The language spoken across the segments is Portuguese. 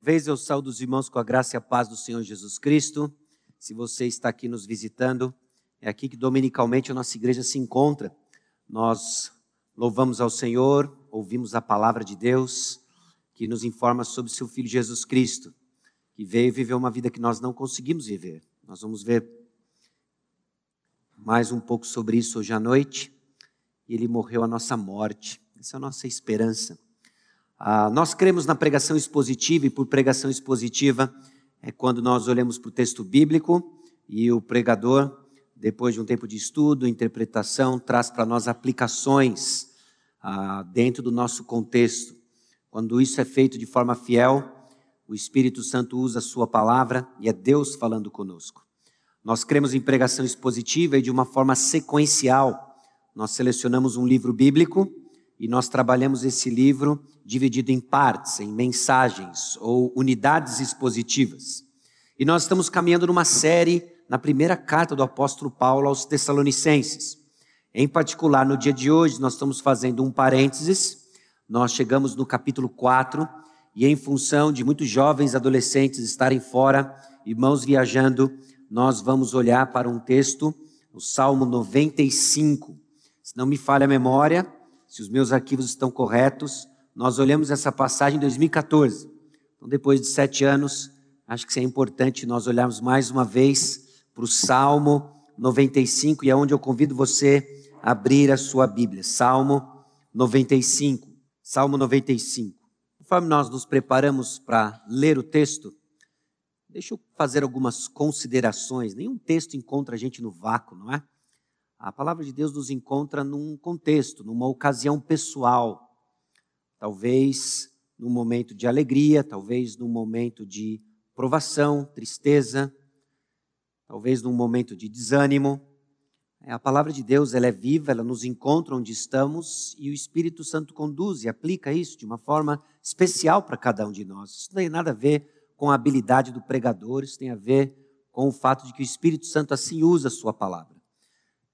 vez eu saúdo os irmãos com a graça e a paz do Senhor Jesus Cristo. Se você está aqui nos visitando, é aqui que dominicalmente a nossa igreja se encontra. Nós louvamos ao Senhor, ouvimos a palavra de Deus, que nos informa sobre seu Filho Jesus Cristo, que veio viver uma vida que nós não conseguimos viver. Nós vamos ver mais um pouco sobre isso hoje à noite. Ele morreu a nossa morte. Essa é a nossa esperança. Ah, nós cremos na pregação expositiva, e por pregação expositiva é quando nós olhamos para o texto bíblico e o pregador, depois de um tempo de estudo, interpretação, traz para nós aplicações ah, dentro do nosso contexto. Quando isso é feito de forma fiel, o Espírito Santo usa a Sua palavra e é Deus falando conosco. Nós cremos em pregação expositiva e de uma forma sequencial. Nós selecionamos um livro bíblico e nós trabalhamos esse livro dividido em partes, em mensagens ou unidades expositivas. E nós estamos caminhando numa série na primeira carta do apóstolo Paulo aos Tessalonicenses. Em particular, no dia de hoje, nós estamos fazendo um parênteses, nós chegamos no capítulo 4, e em função de muitos jovens adolescentes estarem fora, irmãos viajando, nós vamos olhar para um texto, o Salmo 95. Se não me falha a memória, se os meus arquivos estão corretos, nós olhamos essa passagem em 2014. Então, depois de sete anos, acho que é importante nós olharmos mais uma vez para o Salmo 95 e é onde eu convido você a abrir a sua Bíblia. Salmo 95. Salmo 95. Conforme nós nos preparamos para ler o texto, deixa eu fazer algumas considerações. Nenhum texto encontra a gente no vácuo, não é? A palavra de Deus nos encontra num contexto, numa ocasião pessoal. Talvez num momento de alegria, talvez num momento de provação, tristeza, talvez num momento de desânimo. É, a palavra de Deus ela é viva, ela nos encontra onde estamos e o Espírito Santo conduz e aplica isso de uma forma especial para cada um de nós. Isso não tem nada a ver com a habilidade do pregador, isso tem a ver com o fato de que o Espírito Santo assim usa a sua palavra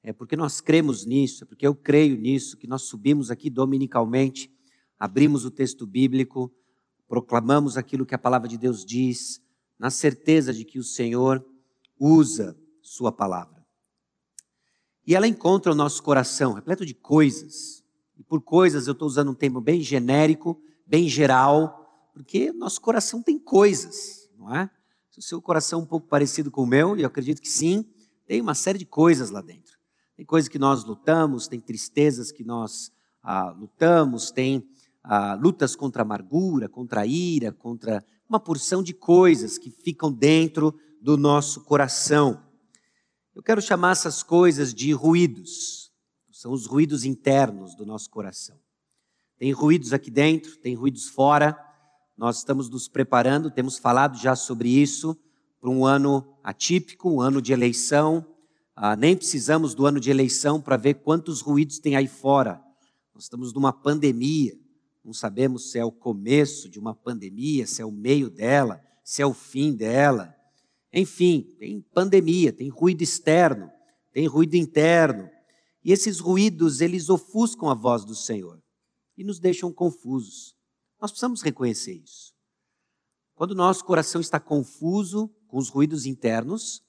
é porque nós cremos nisso, é porque eu creio nisso, que nós subimos aqui dominicalmente, abrimos o texto bíblico, proclamamos aquilo que a palavra de Deus diz, na certeza de que o Senhor usa Sua palavra. E ela encontra o nosso coração repleto de coisas. E por coisas eu estou usando um termo bem genérico, bem geral, porque nosso coração tem coisas, não é? Se o seu coração é um pouco parecido com o meu, e eu acredito que sim, tem uma série de coisas lá dentro. Tem coisas que nós lutamos, tem tristezas que nós ah, lutamos, tem ah, lutas contra a amargura, contra a ira, contra uma porção de coisas que ficam dentro do nosso coração. Eu quero chamar essas coisas de ruídos. São os ruídos internos do nosso coração. Tem ruídos aqui dentro, tem ruídos fora. Nós estamos nos preparando, temos falado já sobre isso, para um ano atípico, um ano de eleição, ah, nem precisamos do ano de eleição para ver quantos ruídos tem aí fora. Nós estamos numa pandemia, não sabemos se é o começo de uma pandemia, se é o meio dela, se é o fim dela. Enfim, tem pandemia, tem ruído externo, tem ruído interno. E esses ruídos, eles ofuscam a voz do Senhor e nos deixam confusos. Nós precisamos reconhecer isso. Quando nosso coração está confuso com os ruídos internos,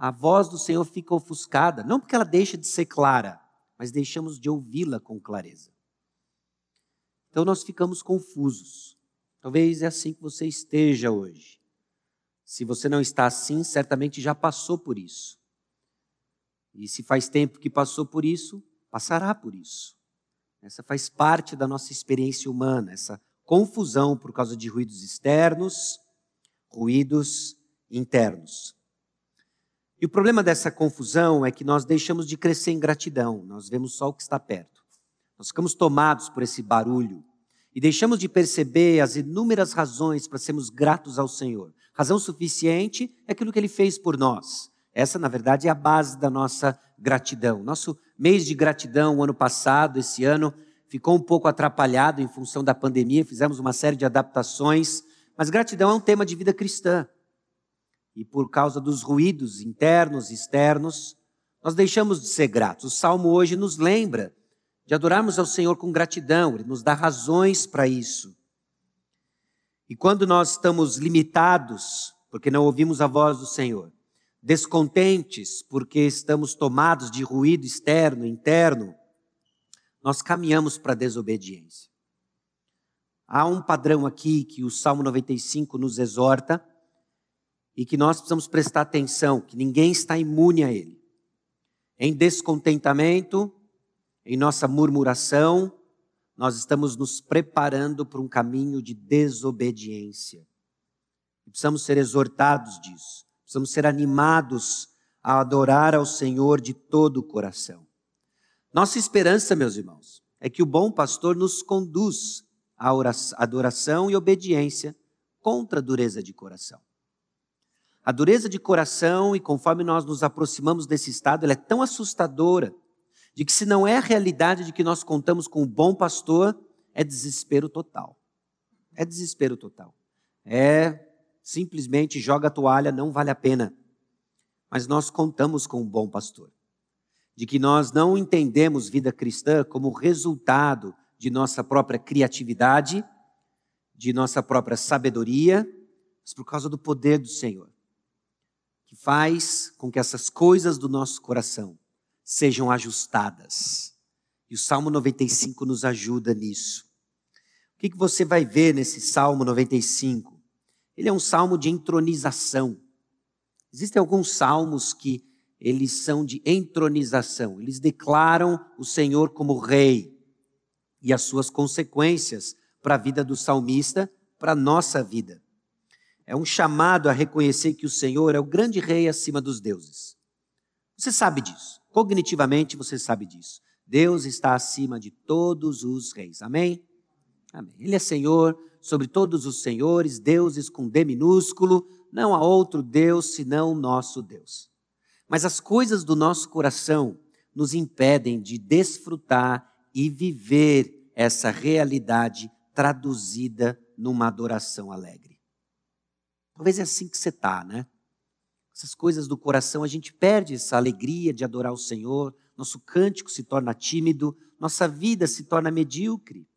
a voz do Senhor fica ofuscada, não porque ela deixa de ser clara, mas deixamos de ouvi-la com clareza. Então nós ficamos confusos. Talvez é assim que você esteja hoje. Se você não está assim, certamente já passou por isso. E se faz tempo que passou por isso, passará por isso. Essa faz parte da nossa experiência humana, essa confusão por causa de ruídos externos, ruídos internos. E o problema dessa confusão é que nós deixamos de crescer em gratidão, nós vemos só o que está perto. Nós ficamos tomados por esse barulho e deixamos de perceber as inúmeras razões para sermos gratos ao Senhor. Razão suficiente é aquilo que Ele fez por nós. Essa, na verdade, é a base da nossa gratidão. Nosso mês de gratidão, o ano passado, esse ano, ficou um pouco atrapalhado em função da pandemia, fizemos uma série de adaptações, mas gratidão é um tema de vida cristã e por causa dos ruídos internos e externos, nós deixamos de ser gratos. O salmo hoje nos lembra de adorarmos ao Senhor com gratidão, ele nos dá razões para isso. E quando nós estamos limitados, porque não ouvimos a voz do Senhor, descontentes, porque estamos tomados de ruído externo, interno, nós caminhamos para a desobediência. Há um padrão aqui que o Salmo 95 nos exorta e que nós precisamos prestar atenção, que ninguém está imune a ele. Em descontentamento, em nossa murmuração, nós estamos nos preparando para um caminho de desobediência. Precisamos ser exortados disso. Precisamos ser animados a adorar ao Senhor de todo o coração. Nossa esperança, meus irmãos, é que o bom pastor nos conduz à adoração e obediência contra a dureza de coração. A dureza de coração, e conforme nós nos aproximamos desse estado, ela é tão assustadora, de que se não é a realidade de que nós contamos com o bom pastor, é desespero total. É desespero total. É simplesmente joga a toalha, não vale a pena. Mas nós contamos com um bom pastor de que nós não entendemos vida cristã como resultado de nossa própria criatividade, de nossa própria sabedoria, mas por causa do poder do Senhor, que faz com que essas coisas do nosso coração sejam ajustadas. E o Salmo 95 nos ajuda nisso. O que, que você vai ver nesse Salmo 95? Ele é um salmo de entronização. Existem alguns salmos que eles são de entronização. Eles declaram o Senhor como rei e as suas consequências para a vida do salmista, para a nossa vida. É um chamado a reconhecer que o Senhor é o grande rei acima dos deuses. Você sabe disso. Cognitivamente você sabe disso. Deus está acima de todos os reis. Amém? Amém. Ele é Senhor sobre todos os senhores, deuses com D minúsculo. Não há outro Deus senão o nosso Deus. Mas as coisas do nosso coração nos impedem de desfrutar e viver essa realidade traduzida numa adoração alegre. Talvez é assim que você está, né? Essas coisas do coração, a gente perde essa alegria de adorar o Senhor, nosso cântico se torna tímido, nossa vida se torna medíocre.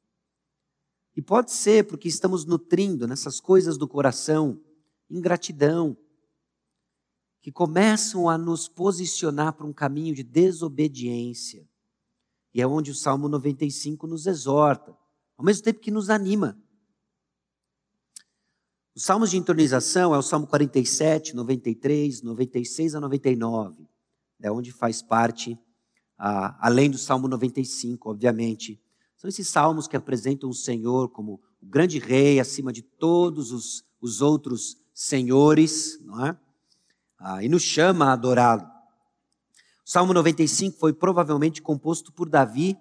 E pode ser porque estamos nutrindo nessas coisas do coração ingratidão, que começam a nos posicionar para um caminho de desobediência. E é onde o Salmo 95 nos exorta, ao mesmo tempo que nos anima. Os salmos de entronização é o Salmo 47, 93, 96 a 99, é onde faz parte, além do Salmo 95, obviamente. São esses salmos que apresentam o Senhor como o grande rei acima de todos os, os outros senhores, não é? ah, e nos chama a adorá-lo. O Salmo 95 foi provavelmente composto por Davi,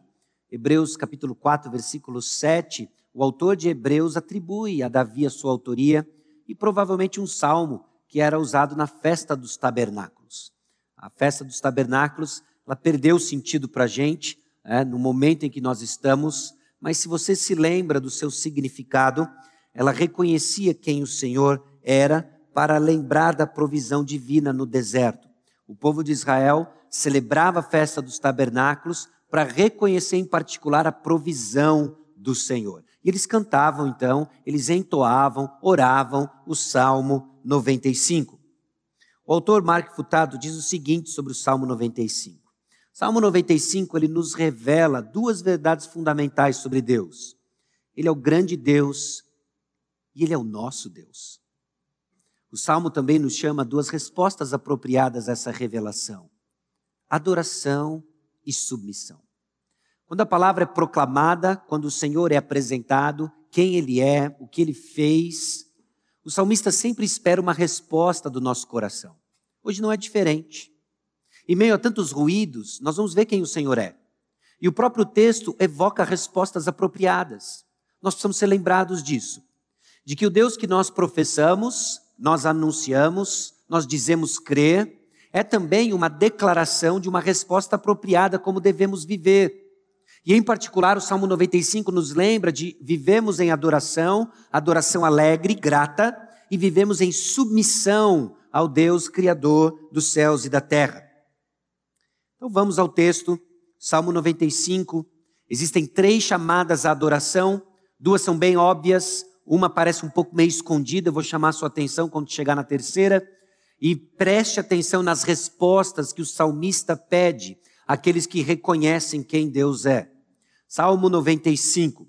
Hebreus capítulo 4, versículo 7. O autor de Hebreus atribui a Davi a sua autoria e provavelmente um salmo que era usado na festa dos tabernáculos. A festa dos tabernáculos, ela perdeu o sentido para a gente, é, no momento em que nós estamos, mas se você se lembra do seu significado, ela reconhecia quem o Senhor era para lembrar da provisão divina no deserto. O povo de Israel celebrava a festa dos tabernáculos para reconhecer em particular a provisão do Senhor. E eles cantavam então, eles entoavam, oravam o Salmo 95. O autor Mark Futado diz o seguinte sobre o Salmo 95. O Salmo 95 ele nos revela duas verdades fundamentais sobre Deus. Ele é o grande Deus e ele é o nosso Deus. O salmo também nos chama duas respostas apropriadas a essa revelação: adoração e submissão. Quando a palavra é proclamada, quando o Senhor é apresentado, quem Ele é, o que Ele fez, o salmista sempre espera uma resposta do nosso coração. Hoje não é diferente. Em meio a tantos ruídos, nós vamos ver quem o Senhor é. E o próprio texto evoca respostas apropriadas. Nós precisamos ser lembrados disso. De que o Deus que nós professamos nós anunciamos, nós dizemos crer, é também uma declaração de uma resposta apropriada como devemos viver. E em particular, o Salmo 95 nos lembra de vivemos em adoração, adoração alegre, grata, e vivemos em submissão ao Deus Criador dos céus e da terra. Então vamos ao texto, Salmo 95. Existem três chamadas à adoração, duas são bem óbvias, Uma parece um pouco meio escondida, eu vou chamar a sua atenção quando chegar na terceira. E preste atenção nas respostas que o salmista pede àqueles que reconhecem quem Deus é. Salmo 95.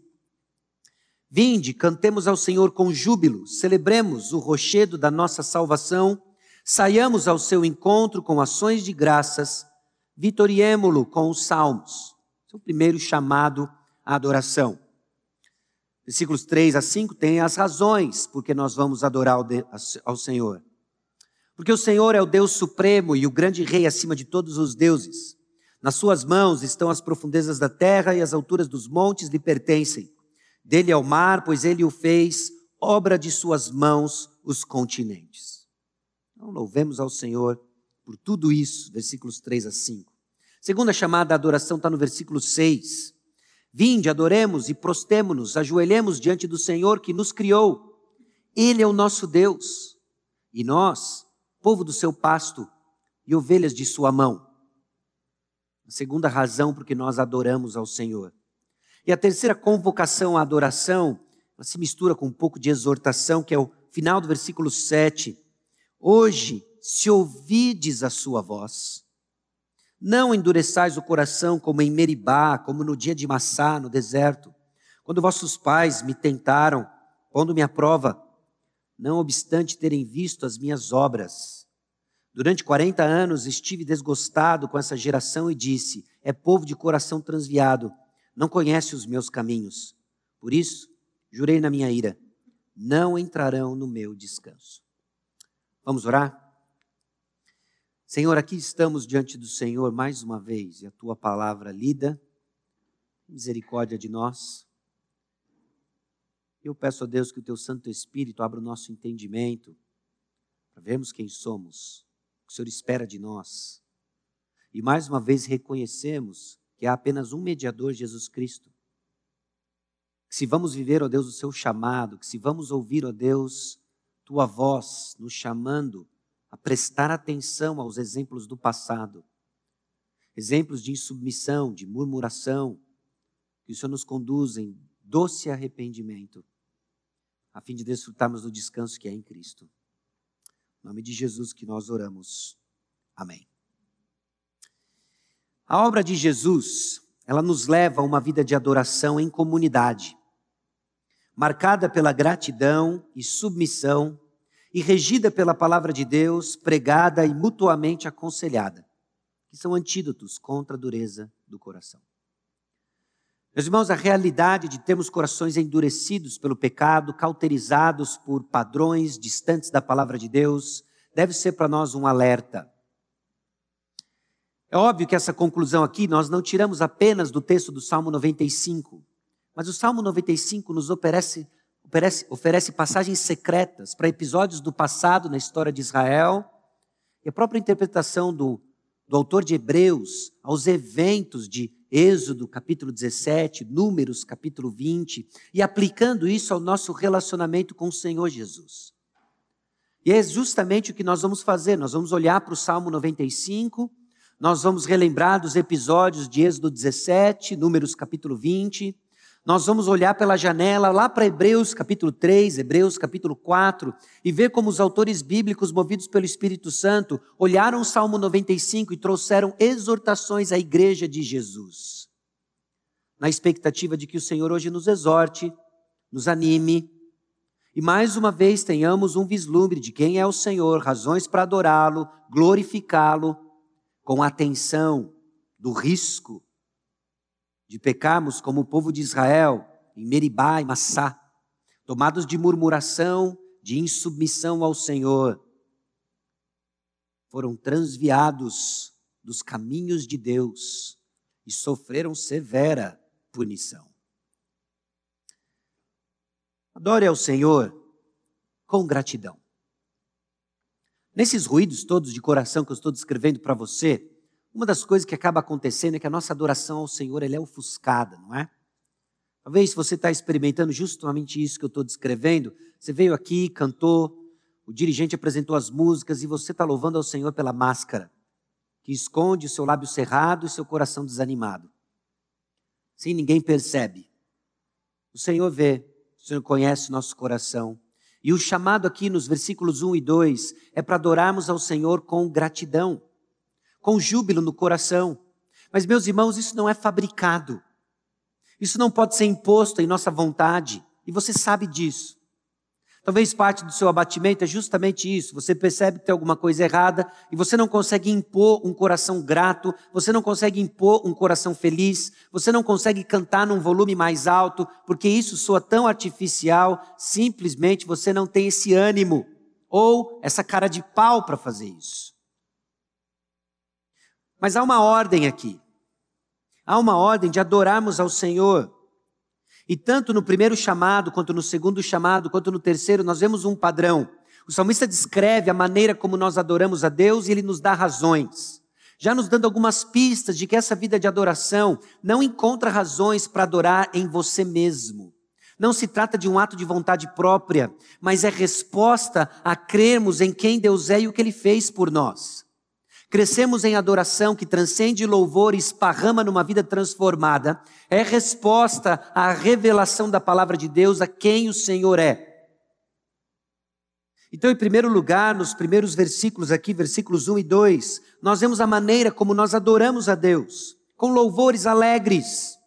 Vinde, cantemos ao Senhor com júbilo, celebremos o rochedo da nossa salvação, saiamos ao seu encontro com ações de graças, vitoriemo-lo com os salmos. Esse é o primeiro chamado à adoração. Versículos 3 a 5 tem as razões porque nós vamos adorar ao Senhor. Porque o Senhor é o Deus supremo e o grande rei acima de todos os deuses. Nas suas mãos estão as profundezas da terra e as alturas dos montes lhe pertencem. Dele é o mar, pois ele o fez, obra de suas mãos os continentes. Então louvemos ao Senhor por tudo isso, versículos 3 a 5. Segunda chamada à adoração está no versículo 6. Vinde, adoremos e prostemo-nos, ajoelhemos diante do Senhor que nos criou. Ele é o nosso Deus. E nós, povo do seu pasto e ovelhas de sua mão. A segunda razão por que nós adoramos ao Senhor. E a terceira convocação à adoração, ela se mistura com um pouco de exortação, que é o final do versículo 7. Hoje, se ouvides a sua voz, não endureçais o coração como em Meribá, como no dia de Massá, no deserto, quando vossos pais me tentaram, pondo-me à prova, não obstante terem visto as minhas obras. Durante 40 anos estive desgostado com essa geração e disse: é povo de coração transviado, não conhece os meus caminhos. Por isso, jurei na minha ira: não entrarão no meu descanso. Vamos orar? Senhor, aqui estamos diante do Senhor mais uma vez e a tua palavra lida, misericórdia de nós. Eu peço a Deus que o teu Santo Espírito abra o nosso entendimento para vermos quem somos, o Senhor espera de nós. E mais uma vez reconhecemos que há apenas um mediador, Jesus Cristo. Que se vamos viver, ó Deus, o seu chamado, que se vamos ouvir, ó Deus, tua voz nos chamando a prestar atenção aos exemplos do passado, exemplos de insubmissão, de murmuração, que o Senhor nos conduz em doce arrependimento, a fim de desfrutarmos do descanso que é em Cristo. Em nome de Jesus que nós oramos. Amém. A obra de Jesus, ela nos leva a uma vida de adoração em comunidade, marcada pela gratidão e submissão e regida pela palavra de Deus, pregada e mutuamente aconselhada, que são antídotos contra a dureza do coração. Meus irmãos, a realidade de termos corações endurecidos pelo pecado, cauterizados por padrões distantes da palavra de Deus, deve ser para nós um alerta. É óbvio que essa conclusão aqui nós não tiramos apenas do texto do Salmo 95, mas o Salmo 95 nos oferece oferece, oferece passagens secretas para episódios do passado na história de Israel e a própria interpretação do, do autor de Hebreus aos eventos de Êxodo, capítulo 17, Números, capítulo 20, e aplicando isso ao nosso relacionamento com o Senhor Jesus. E é justamente o que nós vamos fazer. Nós vamos olhar para o Salmo 95, nós vamos relembrar dos episódios de Êxodo 17, Números, capítulo 20, nós vamos olhar pela janela lá para Hebreus capítulo 3, Hebreus capítulo 4, e ver como os autores bíblicos, movidos pelo Espírito Santo, olharam o Salmo 95 e trouxeram exortações à igreja de Jesus. Na expectativa de que o Senhor hoje nos exorte, nos anime, e mais uma vez tenhamos um vislumbre de quem é o Senhor, razões para adorá-lo, glorificá-lo, com atenção do risco de pecarmos como o povo de Israel, em Meribá e Massá, tomados de murmuração, de insubmissão ao Senhor, foram transviados dos caminhos de Deus e sofreram severa punição. Adore ao Senhor com gratidão. Nesses ruídos todos de coração que eu estou descrevendo para você, uma das coisas que acaba acontecendo é que a nossa adoração ao Senhor é ofuscada, não é? Talvez você está experimentando justamente isso que eu estou descrevendo. Você veio aqui, cantou, o dirigente apresentou as músicas e você está louvando ao Senhor pela máscara, que esconde o seu lábio cerrado e seu coração desanimado. Sim, ninguém percebe. O Senhor vê, o Senhor conhece o nosso coração. E o chamado aqui nos versículos 1 e 2 é para adorarmos ao Senhor com gratidão, com júbilo no coração. Mas, meus irmãos, isso não é fabricado. Isso não pode ser imposto em nossa vontade. E você sabe disso. Talvez parte do seu abatimento é justamente isso. Você percebe que tem alguma coisa errada e você não consegue impor um coração grato, você não consegue impor um coração feliz, você não consegue cantar num volume mais alto, porque isso soa tão artificial, simplesmente você não tem esse ânimo ou essa cara de pau para fazer isso. Mas há uma ordem aqui. Há uma ordem de adorarmos ao Senhor e tanto no primeiro chamado, quanto no segundo chamado, quanto no terceiro, nós vemos um padrão. O salmista descreve a maneira como nós adoramos a Deus e ele nos dá razões. Já nos dando algumas pistas de que essa vida de adoração não encontra razões para adorar em você mesmo. Não se trata de um ato de vontade própria, mas é resposta a crermos em quem Deus é e o que Ele fez por nós. Crescemos em adoração que transcende louvor e esparrama numa vida transformada. É resposta à revelação da palavra de Deus a quem o Senhor é. Então, em primeiro lugar, nos primeiros versículos aqui, versículos 1 e 2, nós vemos a maneira como nós adoramos a Deus, com louvores alegres.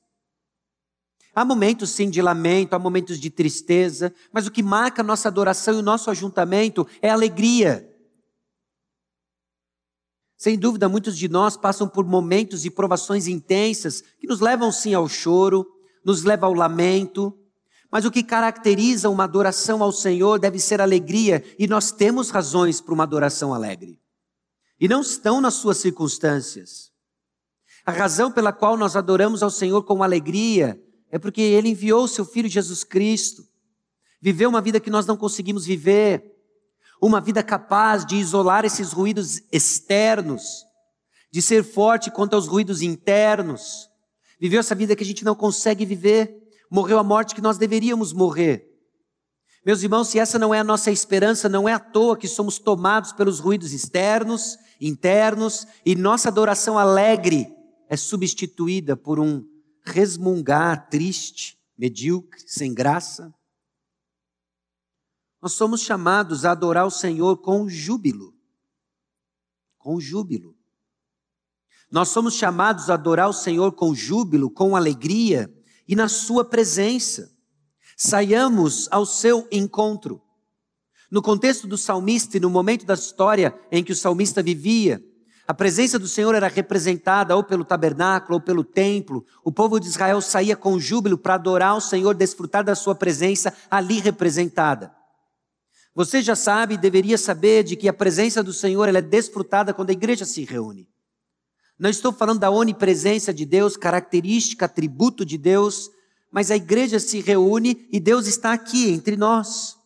Há momentos sim de lamento, há momentos de tristeza, mas o que marca a nossa adoração e o nosso ajuntamento é alegria. Sem dúvida, muitos de nós passam por momentos e provações intensas que nos levam sim ao choro, nos levam ao lamento, mas o que caracteriza uma adoração ao Senhor deve ser alegria, e nós temos razões para uma adoração alegre. E não estão nas suas circunstâncias. A razão pela qual nós adoramos ao Senhor com alegria é porque Ele enviou o seu Filho Jesus Cristo, viveu uma vida que nós não conseguimos viver, uma vida capaz de isolar esses ruídos externos, de ser forte contra os ruídos internos. Viveu essa vida que a gente não consegue viver, morreu a morte que nós deveríamos morrer. Meus irmãos, se essa não é a nossa esperança, não é à toa que somos tomados pelos ruídos externos, internos, e nossa adoração alegre é substituída por um resmungar triste, medíocre, sem graça. Nós somos chamados a adorar o Senhor com júbilo. Com júbilo. Nós somos chamados a adorar o Senhor com júbilo, com alegria e na Sua presença. Saiamos ao seu encontro. No contexto do salmista e no momento da história em que o salmista vivia, a presença do Senhor era representada ou pelo tabernáculo ou pelo templo. O povo de Israel saía com júbilo para adorar o Senhor, desfrutar da sua presença ali representada. Você já sabe e deveria saber de que a presença do Senhor é desfrutada quando a igreja se reúne. Não estou falando da onipresença de Deus, característica, atributo de Deus, mas a igreja se reúne e Deus está aqui entre nós.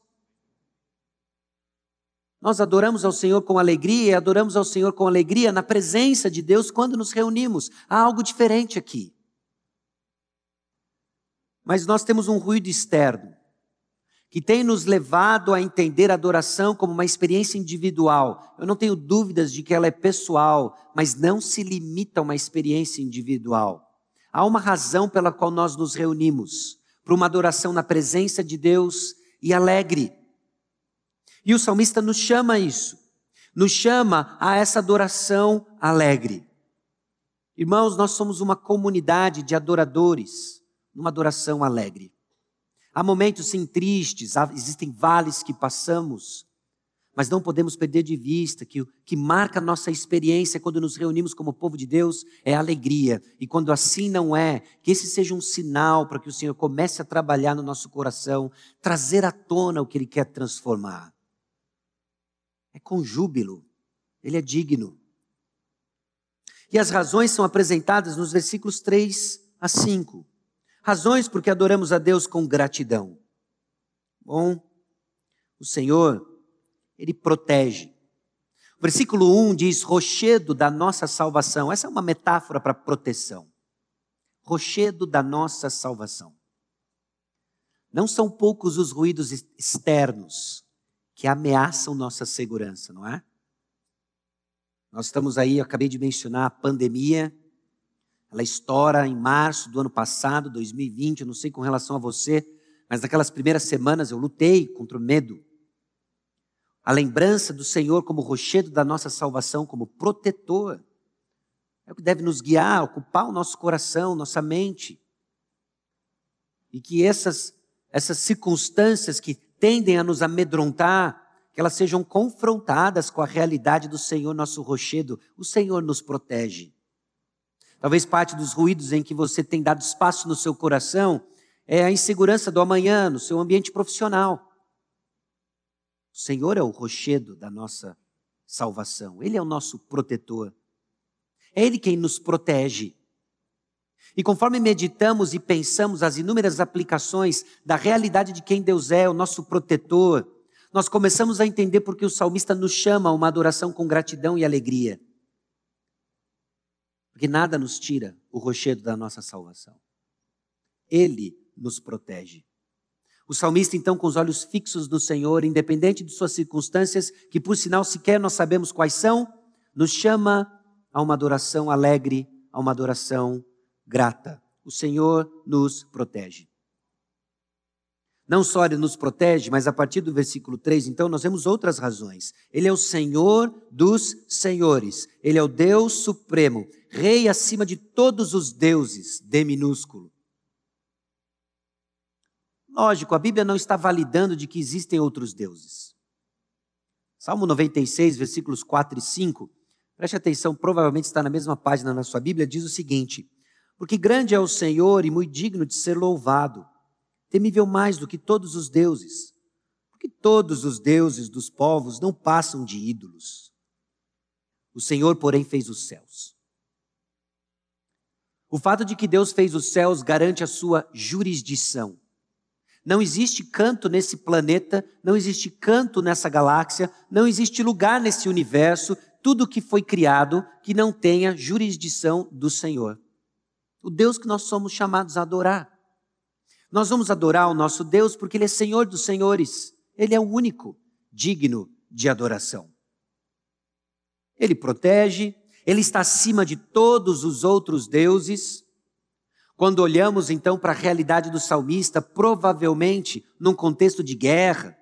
Nós adoramos ao Senhor com alegria e adoramos ao Senhor com alegria na presença de Deus quando nos reunimos. Há algo diferente aqui. Mas nós temos um ruído externo que tem nos levado a entender a adoração como uma experiência individual. Eu não tenho dúvidas de que ela é pessoal, mas não se limita a uma experiência individual. Há uma razão pela qual nós nos reunimos para uma adoração na presença de Deus e alegre. E o salmista nos chama a isso, nos chama a essa adoração alegre. Irmãos, nós somos uma comunidade de adoradores, numa adoração alegre. Há momentos sim tristes, há, existem vales que passamos, mas não podemos perder de vista que o que marca a nossa experiência quando nos reunimos como povo de Deus é alegria. E quando assim não é, que esse seja um sinal para que o Senhor comece a trabalhar no nosso coração, trazer à tona o que Ele quer transformar. É com júbilo, Ele é digno. E as razões são apresentadas nos versículos 3 a 5. Razões porque adoramos a Deus com gratidão. Bom, o Senhor, Ele protege. O versículo 1 diz: rochedo da nossa salvação. Essa é uma metáfora para proteção. Rochedo da nossa salvação. Não são poucos os ruídos externos que ameaçam nossa segurança, não é? Nós estamos aí, eu acabei de mencionar a pandemia, ela estoura em março do ano passado, 2020, eu não sei com relação a você, Mas naquelas primeiras semanas eu lutei contra o medo. A lembrança do Senhor como rochedo da nossa salvação, como protetor, é o que deve nos guiar, ocupar o nosso coração, nossa mente. E que essas, essas circunstâncias que tendem a nos amedrontar, que elas sejam confrontadas com a realidade do Senhor, nosso rochedo. O Senhor nos protege. Talvez parte dos ruídos em que você tem dado espaço no seu coração é a insegurança do amanhã, no seu ambiente profissional. O Senhor é o rochedo da nossa salvação, Ele é o nosso protetor. É Ele quem nos protege. E conforme meditamos e pensamos as inúmeras aplicações da realidade de quem Deus é, o nosso protetor, nós começamos a entender porque o salmista nos chama a uma adoração com gratidão e alegria. Porque nada nos tira o rochedo da nossa salvação. Ele nos protege. O salmista, então, com os olhos fixos no Senhor, independente de suas circunstâncias, que por sinal sequer nós sabemos quais são, nos chama a uma adoração alegre, a uma adoração grata. O Senhor nos protege. Não só ele nos protege, mas a partir do versículo 3, então, nós vemos outras razões. Ele é o Senhor dos senhores. Ele é o Deus supremo, rei acima de todos os deuses, D minúsculo. Lógico, a Bíblia não está validando de que existem outros deuses. Salmo 96, versículos 4 e 5, preste atenção, provavelmente está na mesma página na sua Bíblia, diz o seguinte: Porque grande é o Senhor e muito digno de ser louvado temível mais do que todos os deuses, porque todos os deuses dos povos não passam de ídolos. O Senhor, porém, fez os céus. O fato de que Deus fez os céus garante a sua jurisdição. Não existe canto nesse planeta, não existe canto nessa galáxia, não existe lugar nesse universo, tudo que foi criado que não tenha jurisdição do Senhor. O Deus que nós somos chamados a adorar. Nós vamos adorar o nosso Deus porque Ele é Senhor dos Senhores. Ele é o único digno de adoração. Ele protege, Ele está acima de todos os outros deuses. Quando olhamos então para a realidade do salmista, provavelmente num contexto de guerra,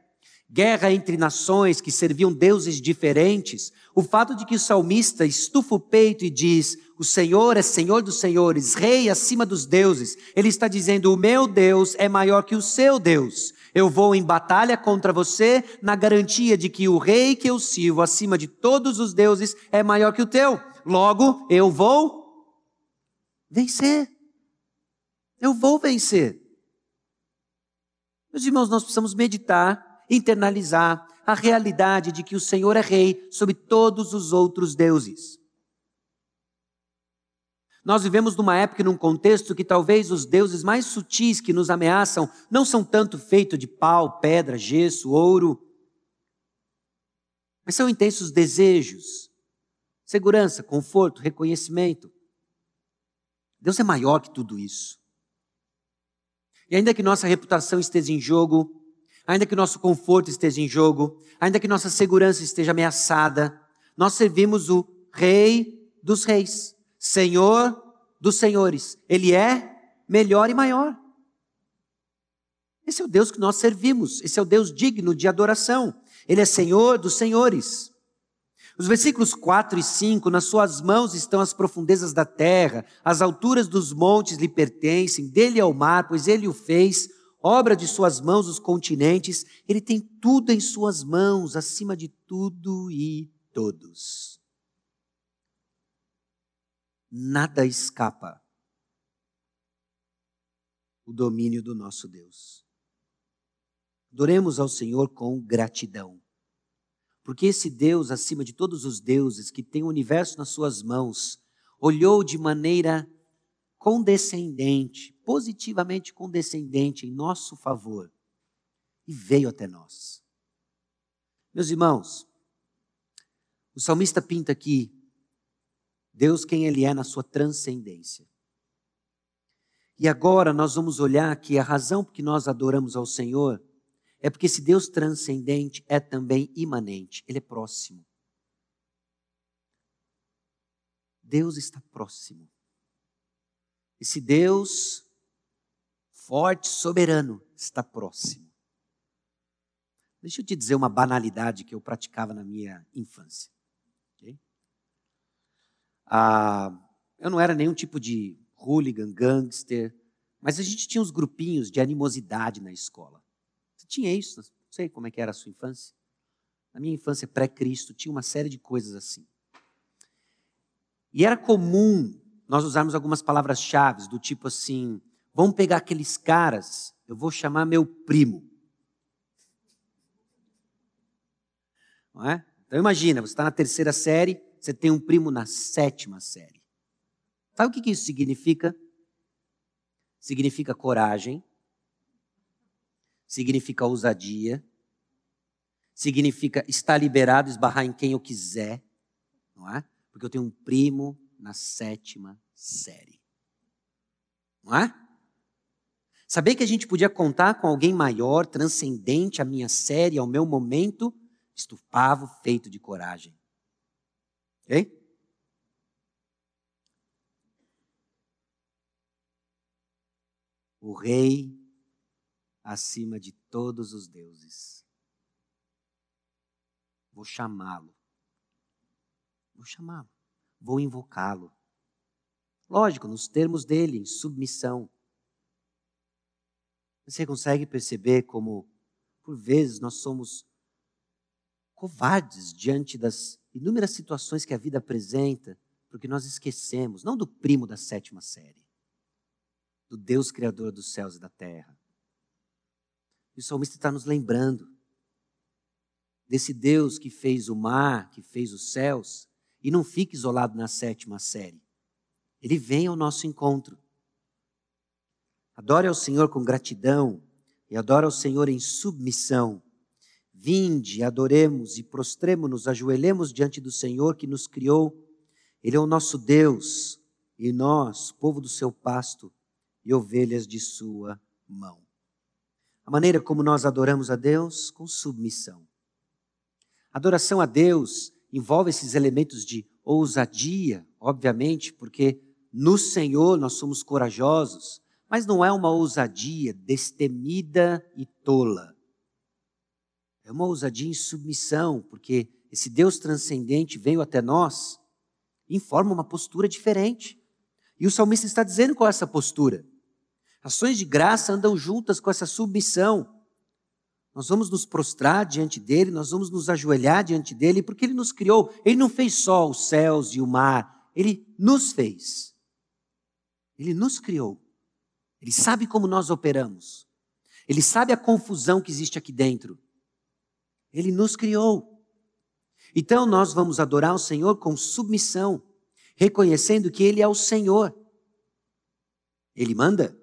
guerra entre nações que serviam deuses diferentes, o fato de que o salmista estufa o peito e diz: O Senhor é Senhor dos senhores, Rei acima dos deuses. Ele está dizendo: O meu Deus é maior que o seu Deus. Eu vou em batalha contra você na garantia de que o Rei que eu sirvo acima de todos os deuses é maior que o teu. Logo, eu vou vencer. Eu vou vencer. Meus irmãos, nós precisamos meditar internalizar a realidade de que o Senhor é rei sobre todos os outros deuses. Nós vivemos numa época e num contexto que talvez os deuses mais sutis que nos ameaçam não são tanto feitos de pau, pedra, gesso, ouro, mas são intensos desejos, segurança, conforto, reconhecimento. Deus é maior que tudo isso. E ainda que nossa reputação esteja em jogo, ainda que nosso conforto esteja em jogo, ainda que nossa segurança esteja ameaçada, nós servimos o Rei dos Reis, Senhor dos Senhores. Ele é melhor e maior. Esse é o Deus que nós servimos, esse é o Deus digno de adoração. Ele é Senhor dos Senhores. Os versículos 4 e 5, nas suas mãos estão as profundezas da terra, as alturas dos montes lhe pertencem, dele é o mar, pois ele o fez, obra de suas mãos os continentes, ele tem tudo em suas mãos, acima de tudo e todos. Nada escapa o domínio do nosso Deus. Adoremos ao Senhor com gratidão. Porque esse Deus, acima de todos os deuses, que tem o universo nas suas mãos, olhou de maneira condescendente, positivamente condescendente em nosso favor e veio até nós. Meus irmãos, o salmista pinta aqui Deus quem ele é na sua transcendência. E agora nós vamos olhar que a razão por que nós adoramos ao Senhor é porque esse Deus transcendente é também imanente, ele é próximo. Deus está próximo. Esse Deus forte, soberano, está próximo. Deixa eu te dizer uma banalidade que eu praticava na minha infância. Okay? Ah, eu não era nenhum tipo de hooligan, gangster, mas a gente tinha uns grupinhos de animosidade na escola. Você tinha isso? Não sei como é que era a sua infância. Na minha infância pré-Cristo tinha uma série de coisas assim. E era comum nós usarmos algumas palavras-chave do tipo assim: vamos pegar aqueles caras, eu vou chamar meu primo. Não é? Então imagina, você está na terceira série, você tem um primo na sétima série. Sabe o que isso significa? Significa coragem, significa ousadia, significa estar liberado, esbarrar em quem eu quiser, não é? Porque eu tenho um primo na sétima série. Não é? Saber que a gente podia contar com alguém maior, transcendente à minha série, ao meu momento, estufava o feito de coragem. Ok? O rei acima de todos os deuses. Vou chamá-lo. Vou chamá-lo. Vou invocá-lo. Lógico, nos termos dele, em submissão. Você consegue perceber como, por vezes, nós somos covardes diante das inúmeras situações que a vida apresenta, porque nós esquecemos, não do primo da sétima série, do Deus Criador dos céus e da terra. E o salmista está nos lembrando desse Deus que fez o mar, que fez os céus, e não fica isolado na sétima série. Ele vem ao nosso encontro. Adore ao Senhor com gratidão e adore ao Senhor em submissão. Vinde, adoremos e prostremo-nos, ajoelhemos diante do Senhor que nos criou. Ele é o nosso Deus e nós, povo do seu pasto e ovelhas de sua mão. A maneira como nós adoramos a Deus com submissão. Adoração a Deus envolve esses elementos de ousadia, obviamente, porque no Senhor nós somos corajosos, mas não é uma ousadia destemida e tola. É uma ousadia em submissão, porque esse Deus transcendente veio até nós e informa uma postura diferente. E o salmista está dizendo qual é essa postura. Ações de graça andam juntas com essa submissão. Nós vamos nos prostrar diante dele, nós vamos nos ajoelhar diante dele, porque ele nos criou. Ele não fez só os céus e o mar, ele nos fez. Ele nos criou. Ele sabe como nós operamos. Ele sabe a confusão que existe aqui dentro. Ele nos criou. Então nós vamos adorar o Senhor com submissão, reconhecendo que Ele é o Senhor. Ele manda,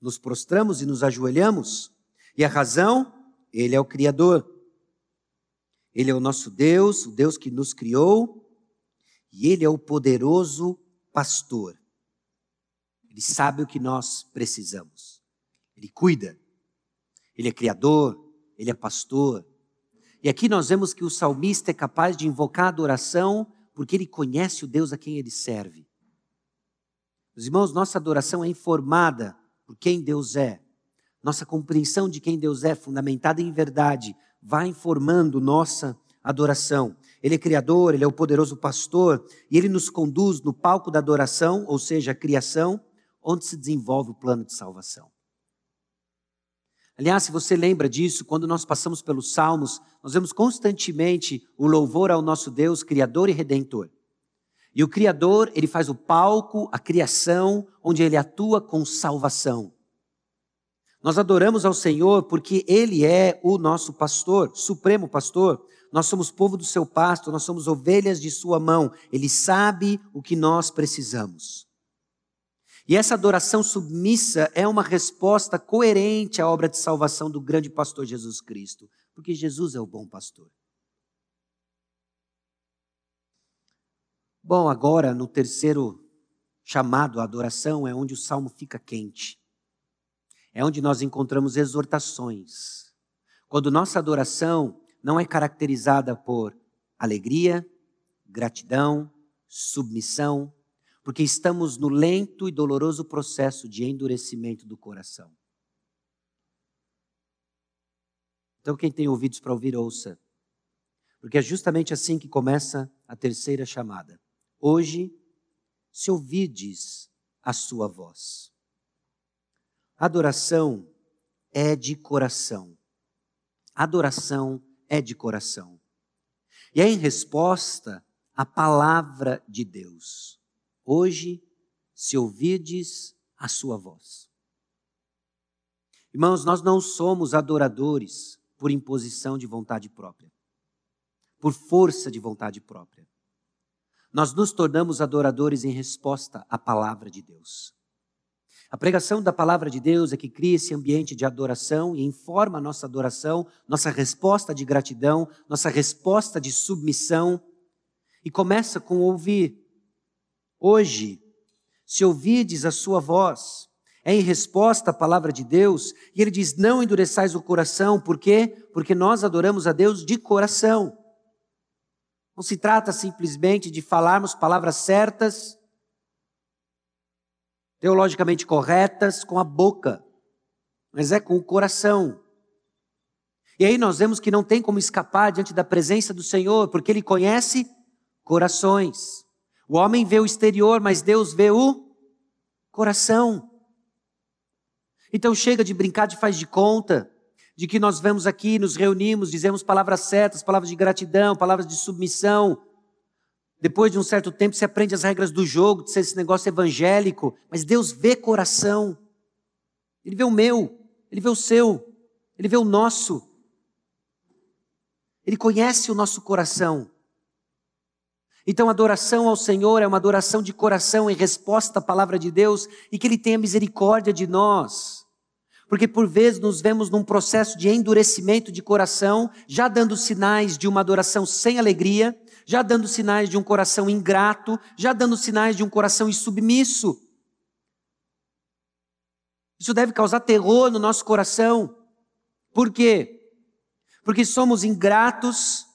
nos prostramos e nos ajoelhamos. E a razão ele é o Criador. Ele é o nosso Deus, o Deus que nos criou, e Ele é o poderoso pastor. Ele sabe o que nós precisamos. Ele cuida. Ele é Criador, Ele é pastor. E aqui nós vemos que o salmista é capaz de invocar a adoração porque ele conhece o Deus a quem ele serve. Os irmãos, nossa adoração é informada por quem Deus é. Nossa compreensão de quem Deus é, fundamentada em verdade, vai informando nossa adoração. Ele é criador, ele é o poderoso pastor, e ele nos conduz no palco da adoração, ou seja, a criação, onde se desenvolve o plano de salvação. Aliás, se você lembra disso, quando nós passamos pelos salmos, nós vemos constantemente o louvor ao nosso Deus, criador e redentor. E o criador, ele faz o palco, a criação, onde ele atua com salvação. Nós adoramos ao Senhor porque Ele é o nosso pastor, supremo pastor. Nós somos povo do seu pasto, nós somos ovelhas de sua mão. Ele sabe o que nós precisamos. E essa adoração submissa é uma resposta coerente à obra de salvação do grande pastor Jesus Cristo, porque Jesus é o bom pastor. Bom, agora no terceiro chamado à adoração é onde o salmo fica quente é onde nós encontramos exortações. Quando nossa adoração não é caracterizada por alegria, gratidão, submissão, porque estamos no lento e doloroso processo de endurecimento do coração. Então, quem tem ouvidos para ouvir, ouça. Porque é justamente assim que começa a terceira chamada. Hoje, se ouvides a sua voz. Adoração é de coração. Adoração é de coração. E é em resposta à palavra de Deus. Hoje, se ouvides a sua voz. Irmãos, nós não somos adoradores por imposição de vontade própria, por força de vontade própria. Nós nos tornamos adoradores em resposta à palavra de Deus. A pregação da palavra de Deus é que cria esse ambiente de adoração e informa a nossa adoração, nossa resposta de gratidão, nossa resposta de submissão. E começa com ouvir. Hoje, se ouvides a sua voz, é em resposta à palavra de Deus, e ele diz: Não endureçais o coração, por quê? Porque nós adoramos a Deus de coração. Não se trata simplesmente de falarmos palavras certas, teologicamente corretas com a boca, mas é com o coração. E aí nós vemos que não tem como escapar diante da presença do Senhor, porque Ele conhece corações. O homem vê o exterior, mas Deus vê o coração. Então chega de brincar de faz de conta, de que nós vemos aqui, nos reunimos, dizemos palavras certas, palavras de gratidão, palavras de submissão. Depois de um certo tempo, você aprende as regras do jogo, de ser esse negócio evangélico, mas Deus vê coração. Ele vê o meu, ele vê o seu, ele vê o nosso. Ele conhece o nosso coração. Então, a adoração ao Senhor é uma adoração de coração em resposta à palavra de Deus e que Ele tenha misericórdia de nós. Porque por vezes nos vemos num processo de endurecimento de coração, já dando sinais de uma adoração sem alegria, já dando sinais de um coração ingrato, já dando sinais de um coração insubmisso. Isso deve causar terror no nosso coração. Por quê? Porque somos ingratos,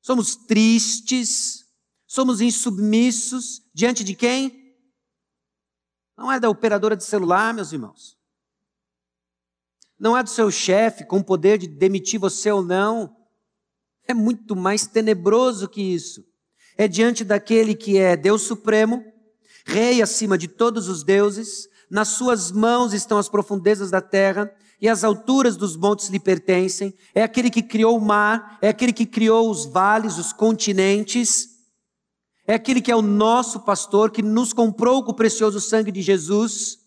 somos tristes, somos insubmissos diante de quem? Não é da operadora de celular, meus irmãos. Não é do seu chefe com o poder de demitir você ou não. É muito mais tenebroso que isso. É diante daquele que é Deus Supremo, Rei acima de todos os deuses, nas suas mãos estão as profundezas da terra e as alturas dos montes lhe pertencem. É aquele que criou o mar, é aquele que criou os vales, os continentes. É aquele que é o nosso pastor, que nos comprou com o precioso sangue de Jesus.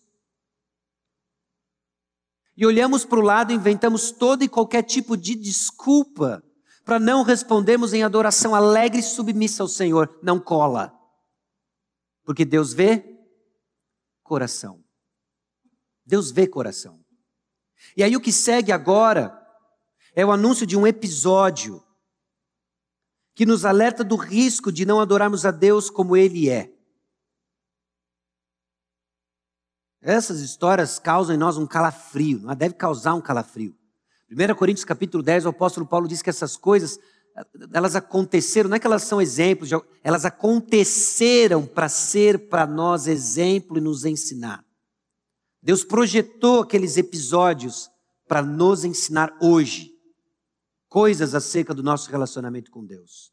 E olhamos para o lado e inventamos todo e qualquer tipo de desculpa para não respondermos em adoração alegre e submissa ao Senhor. Não cola. Porque Deus vê coração. Deus vê coração. E aí o que segue agora é o anúncio de um episódio que nos alerta do risco de não adorarmos a Deus como Ele é. Essas histórias causam em nós um calafrio, não é? deve causar um calafrio. 1 Coríntios capítulo 10, o apóstolo Paulo diz que essas coisas, elas aconteceram, não é que elas são exemplos, elas aconteceram para ser para nós exemplo e nos ensinar. Deus projetou aqueles episódios para nos ensinar hoje coisas acerca do nosso relacionamento com Deus.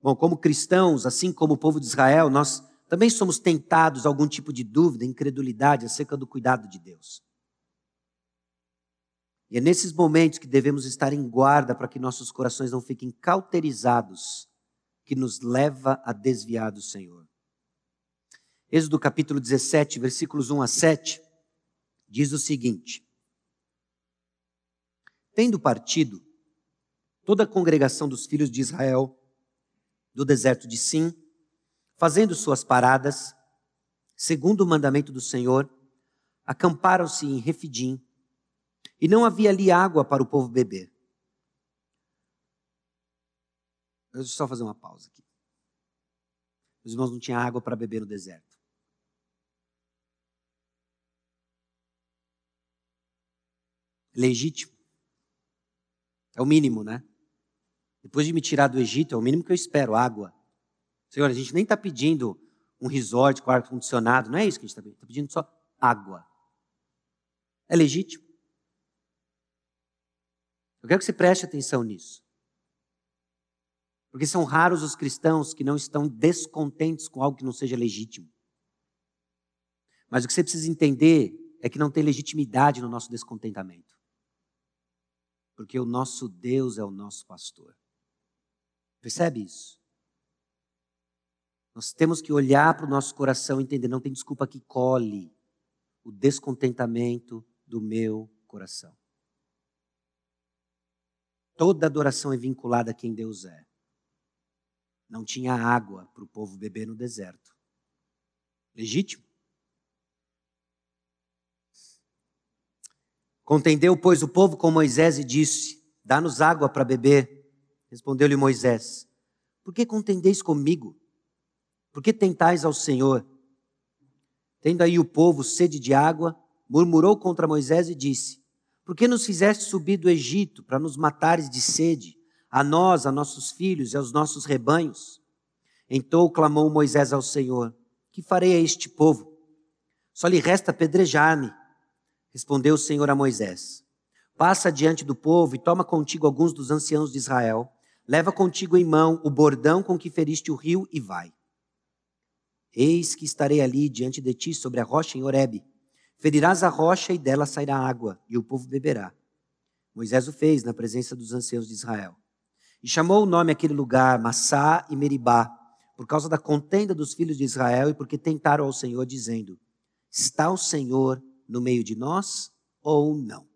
Bom, como cristãos, assim como o povo de Israel, nós também somos tentados a algum tipo de dúvida, incredulidade acerca do cuidado de Deus. E é nesses momentos que devemos estar em guarda para que nossos corações não fiquem cauterizados que nos leva a desviar do Senhor. Êxodo capítulo 17, versículos 1 a 7, diz o seguinte: Tendo partido toda a congregação dos filhos de Israel do deserto de Sim, fazendo suas paradas, segundo o mandamento do Senhor, acamparam-se em Refidim, e não havia ali água para o povo beber. Deixa eu só fazer uma pausa aqui. Os irmãos não tinham água para beber no deserto. Legítimo. É o mínimo, né? Depois de me tirar do Egito, é o mínimo que eu espero, água. Senhor, a gente nem está pedindo um resort com ar-condicionado. Não é isso que a gente está pedindo. Está pedindo só água. É legítimo. Eu quero que você preste atenção nisso. Porque são raros os cristãos que não estão descontentes com algo que não seja legítimo. Mas o que você precisa entender é que não tem legitimidade no nosso descontentamento. Porque o nosso Deus é o nosso pastor. Percebe isso? Nós temos que olhar para o nosso coração e entender, não tem desculpa que cole o descontentamento do meu coração. Toda adoração é vinculada a quem Deus é. Não tinha água para o povo beber no deserto. Legítimo. Contendeu, pois, o povo com Moisés e disse: Dá-nos água para beber. Respondeu-lhe Moisés: Por que contendeis comigo? Por que tentais ao Senhor? Tendo aí o povo sede de água, murmurou contra Moisés e disse: Por que nos fizeste subir do Egito para nos matares de sede, a nós, a nossos filhos e aos nossos rebanhos? Então clamou Moisés ao Senhor: Que farei a este povo? Só lhe resta apedrejar-me. Respondeu o Senhor a Moisés: Passa diante do povo e toma contigo alguns dos anciãos de Israel. Leva contigo em mão o bordão com que feriste o rio e vai. Eis que estarei ali diante de ti sobre a rocha em Horebe. Ferirás a rocha e dela sairá água, e o povo beberá. Moisés o fez na presença dos anciãos de Israel. E chamou o nome aquele lugar Massá e Meribá, por causa da contenda dos filhos de Israel e porque tentaram ao Senhor, dizendo: Está o Senhor no meio de nós ou não?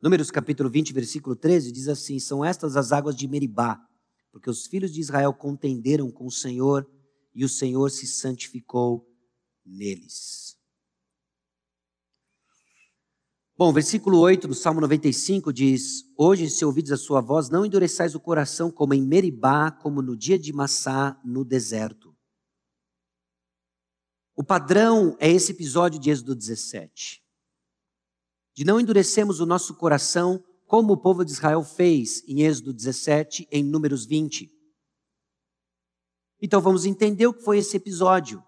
Números capítulo 20, versículo 13 diz assim: São estas as águas de Meribá, porque os filhos de Israel contenderam com o Senhor e o Senhor se santificou neles. Bom, versículo 8 do Salmo 95 diz: Hoje, se ouvides a sua voz, não endureçais o coração como em Meribá, como no dia de Massá, no deserto. O padrão é esse episódio de Êxodo 17. De não endurecermos o nosso coração como o povo de Israel fez em Êxodo 17, em Números 20. Então vamos entender o que foi esse episódio.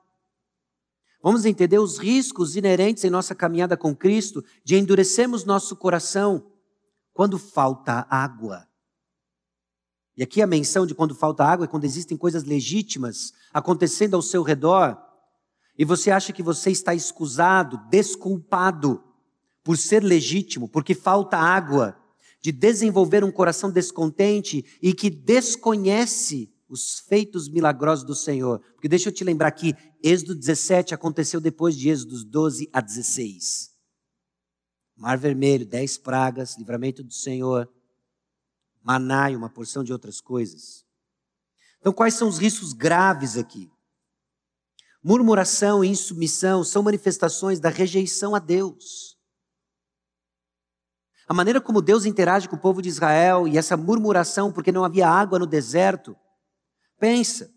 Vamos entender os riscos inerentes em nossa caminhada com Cristo de endurecermos nosso coração quando falta água. E aqui a menção de quando falta água é quando existem coisas legítimas acontecendo ao seu redor e você acha que você está escusado, desculpado por ser legítimo, porque falta água, de desenvolver um coração descontente e que desconhece os feitos milagrosos do Senhor. Porque deixa eu te lembrar que Êxodo 17 aconteceu depois de Êxodo 12 a 16. Mar Vermelho, dez pragas, livramento do Senhor, maná e uma porção de outras coisas. Então, quais são os riscos graves aqui? Murmuração e insubmissão são manifestações da rejeição a Deus. A maneira como Deus interage com o povo de Israel e essa murmuração porque não havia água no deserto Pensa.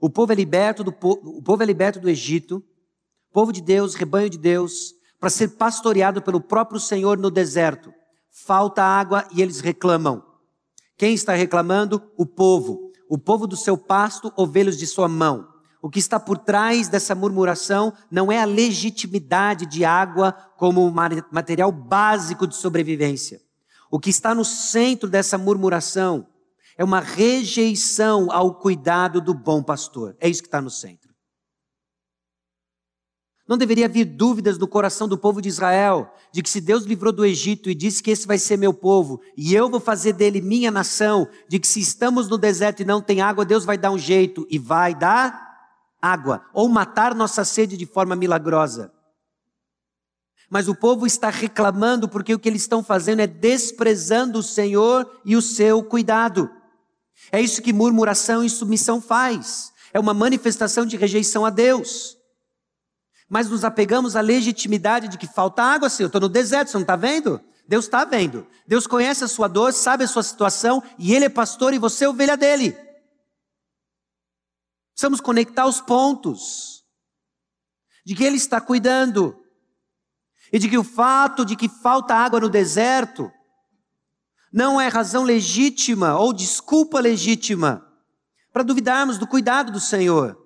O povo é liberto do, o povo é liberto do Egito, povo de Deus, rebanho de Deus, para ser pastoreado pelo próprio Senhor no deserto. Falta água e eles reclamam. Quem está reclamando? O povo. O povo do seu pasto, ovelhos de sua mão. O que está por trás dessa murmuração não é a legitimidade de água como material básico de sobrevivência. O que está no centro dessa murmuração é uma rejeição ao cuidado do bom pastor. É isso que está no centro. Não deveria haver dúvidas no coração do povo de Israel de que se Deus livrou do Egito e disse que esse vai ser meu povo e eu vou fazer dele minha nação, de que se estamos no deserto e não tem água, Deus vai dar um jeito e vai dar água ou matar nossa sede de forma milagrosa. Mas o povo está reclamando porque o que eles estão fazendo é desprezando o Senhor e o seu cuidado. É isso que murmuração e submissão faz. É uma manifestação de rejeição a Deus. Mas nos apegamos à legitimidade de que falta água, Senhor. Eu estou no deserto, você não está vendo? Deus está vendo. Deus conhece a sua dor, sabe a sua situação, e Ele é pastor e você é ovelha dele. Precisamos conectar os pontos de que Ele está cuidando e de que o fato de que falta água no deserto não é razão legítima ou desculpa legítima para duvidarmos do cuidado do Senhor.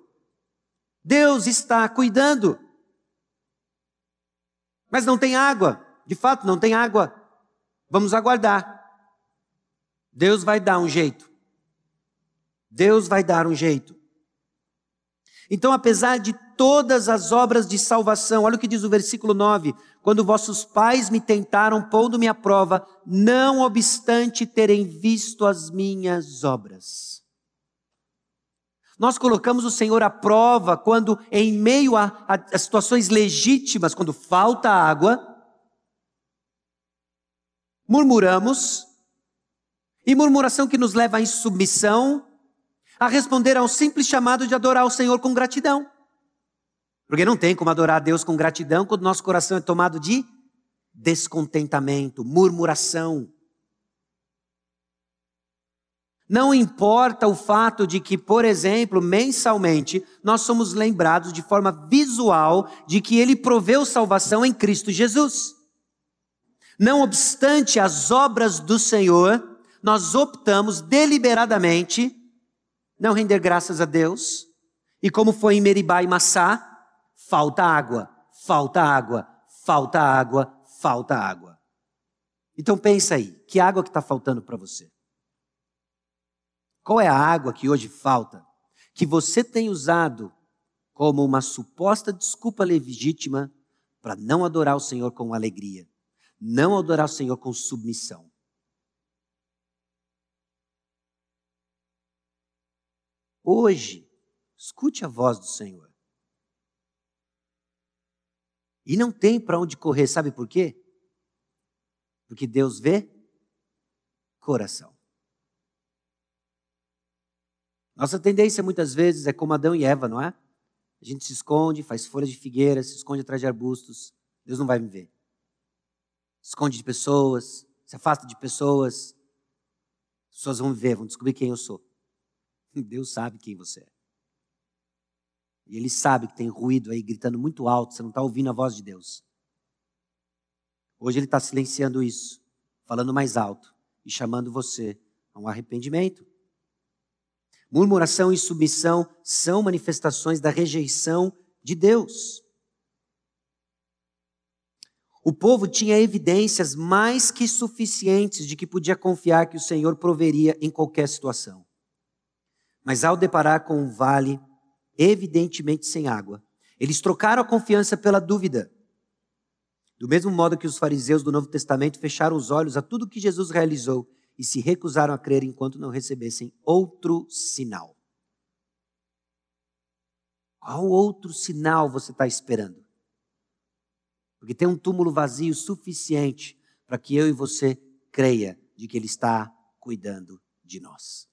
Deus está cuidando. Mas não tem água. De fato, não tem água. Vamos aguardar. Deus vai dar um jeito. Deus vai dar um jeito. Então, apesar de todas as obras de salvação, olha o que diz o versículo 9: quando vossos pais me tentaram, pondo-me à prova, não obstante terem visto as minhas obras. Nós colocamos o Senhor à prova quando, em meio a, a, a situações legítimas, quando falta água, murmuramos, e murmuração que nos leva à insubmissão, a responder ao simples chamado de adorar o Senhor com gratidão. Porque não tem como adorar a Deus com gratidão quando nosso coração é tomado de descontentamento, murmuração. Não importa o fato de que, por exemplo, mensalmente, nós somos lembrados de forma visual de que Ele proveu salvação em Cristo Jesus. Não obstante as obras do Senhor, nós optamos deliberadamente não render graças a Deus. E como foi em Meribá e Massá, falta água, falta água, falta água, falta água. Então pensa aí, que água que está faltando para você? Qual é a água que hoje falta? Que você tem usado como uma suposta desculpa legítima para não adorar o Senhor com alegria, não adorar o Senhor com submissão. Hoje, escute a voz do Senhor. E não tem para onde correr, sabe por quê? Porque Deus vê coração. Nossa tendência muitas vezes é como Adão e Eva, não é? A gente se esconde, faz folhas de figueira, se esconde atrás de arbustos. Deus não vai me ver. Se esconde de pessoas, se afasta de pessoas. As pessoas vão me ver, vão descobrir quem eu sou. Deus sabe quem você é. E Ele sabe que tem ruído aí gritando muito alto, você não está ouvindo a voz de Deus. Hoje Ele está silenciando isso, falando mais alto e chamando você a um arrependimento. Murmuração e submissão são manifestações da rejeição de Deus. O povo tinha evidências mais que suficientes de que podia confiar que o Senhor proveria em qualquer situação. Mas ao deparar com um vale evidentemente sem água, eles trocaram a confiança pela dúvida. Do mesmo modo que os fariseus do Novo Testamento fecharam os olhos a tudo que Jesus realizou e se recusaram a crer enquanto não recebessem outro sinal. Qual outro sinal você está esperando? Porque tem um túmulo vazio suficiente para que eu e você creia de que Ele está cuidando de nós.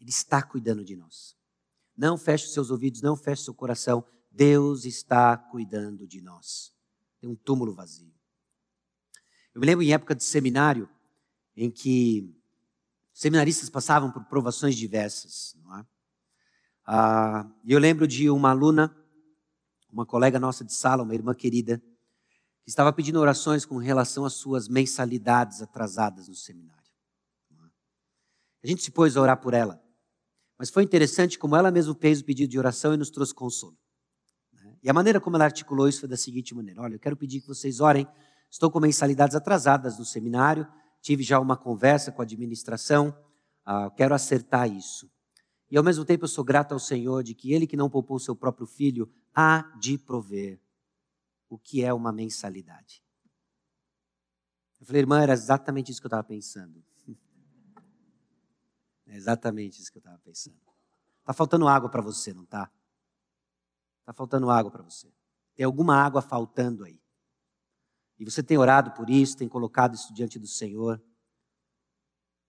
Ele está cuidando de nós. Não feche os seus ouvidos, não feche seu coração. Deus está cuidando de nós. Tem um túmulo vazio. Eu me lembro em época de seminário, em que seminaristas passavam por provações diversas. Não é? Ah, eu lembro de uma aluna, uma colega nossa de sala, uma irmã querida, que estava pedindo orações com relação às suas mensalidades atrasadas no seminário. É? A gente se pôs a orar por ela. Mas foi interessante como ela mesma fez o pedido de oração e nos trouxe consolo. Né? E a maneira como ela articulou isso foi da seguinte maneira: Olha, eu quero pedir que vocês orem. Estou com mensalidades atrasadas no seminário tive já uma conversa com a administração, ah, quero acertar isso. E ao mesmo tempo eu sou grato ao Senhor de que Ele que não poupou seu próprio filho há de prover o que é uma mensalidade. Eu falei, irmã, era exatamente isso que eu estava pensando. É exatamente isso que eu estava pensando. Está faltando água para você, não está? Está faltando água para você. Tem alguma água faltando aí. E você tem orado por isso, tem colocado isso diante do Senhor.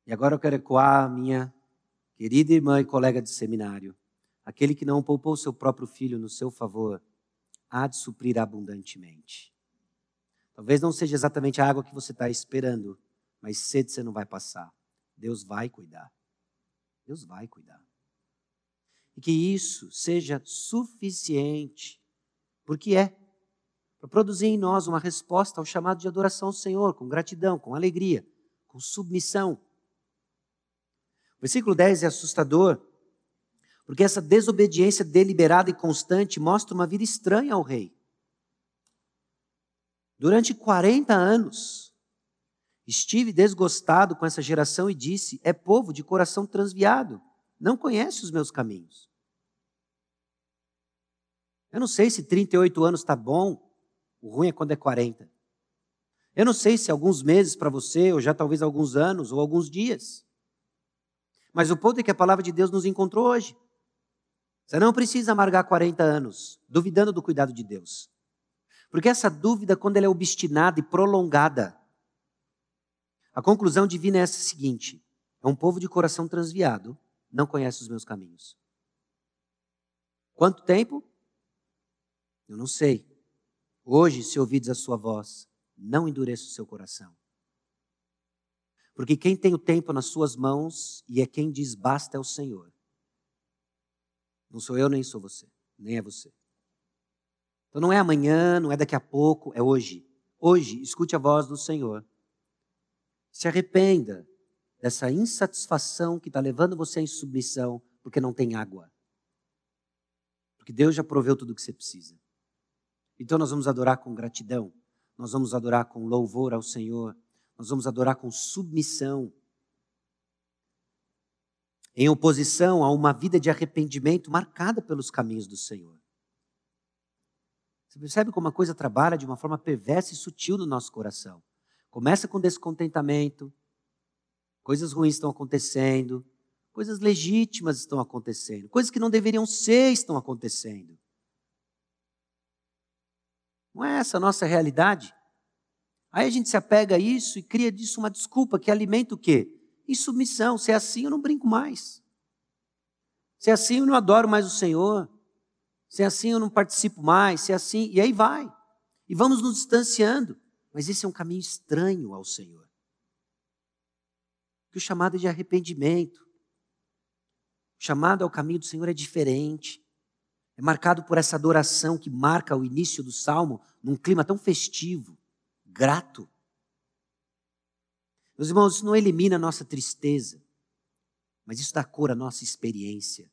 E agora eu quero ecoar a minha querida irmã e colega de seminário. Aquele que não poupou seu próprio filho no seu favor, há de suprir abundantemente. Talvez não seja exatamente a água que você está esperando, mas sede você não vai passar. Deus vai cuidar. Deus vai cuidar. E que isso seja suficiente, porque é para produzir em nós uma resposta ao chamado de adoração ao Senhor, com gratidão, com alegria, com submissão. O versículo 10 é assustador, Porque essa desobediência deliberada e constante mostra uma vida estranha ao rei. Durante 40 anos, estive desgostado com essa geração e disse: é povo de coração transviado, não conhece os meus caminhos. Eu não sei se 38 anos está bom, o ruim é quando é 40. Eu não sei se alguns meses para você, ou já talvez alguns anos, ou alguns dias. Mas o ponto é que a palavra de Deus nos encontrou hoje. Você não precisa amargar 40 anos duvidando do cuidado de Deus. Porque essa dúvida, quando ela é obstinada e prolongada, a conclusão divina é essa seguinte: é um povo de coração transviado, não conhece os meus caminhos. Quanto tempo? Eu não sei. Hoje, se ouvides a sua voz, não endureça o seu coração. Porque quem tem o tempo nas suas mãos e é quem diz basta é o Senhor. Não sou eu, nem sou você, nem é você. Então não é amanhã, não é daqui a pouco, é hoje. Hoje, escute a voz do Senhor. Se arrependa dessa insatisfação que está levando você à insubmissão, porque não tem água. Porque Deus já proveu tudo o que você precisa. Então nós vamos adorar com gratidão nós vamos adorar com louvor ao Senhor, nós vamos adorar com submissão. Em oposição a uma vida de arrependimento marcada pelos caminhos do Senhor. Você percebe como a coisa trabalha de uma forma perversa e sutil no nosso coração? Começa com descontentamento, coisas ruins estão acontecendo, coisas legítimas estão acontecendo, coisas que não deveriam ser estão acontecendo. Não é essa a nossa realidade? Aí a gente se apega a isso e cria disso uma desculpa que alimenta o quê? Insubmissão. Se é assim, eu não brinco mais. Se é assim, eu não adoro mais o Senhor. Se é assim, eu não participo mais. Se é assim, e aí vai. E vamos nos distanciando. Mas esse é um caminho estranho ao Senhor. Que o chamado é de arrependimento. O chamado ao caminho do Senhor é diferente. É marcado por essa adoração que marca o início do salmo num clima tão festivo, grato. Meus irmãos, isso não elimina a nossa tristeza, mas isso dá cor à nossa experiência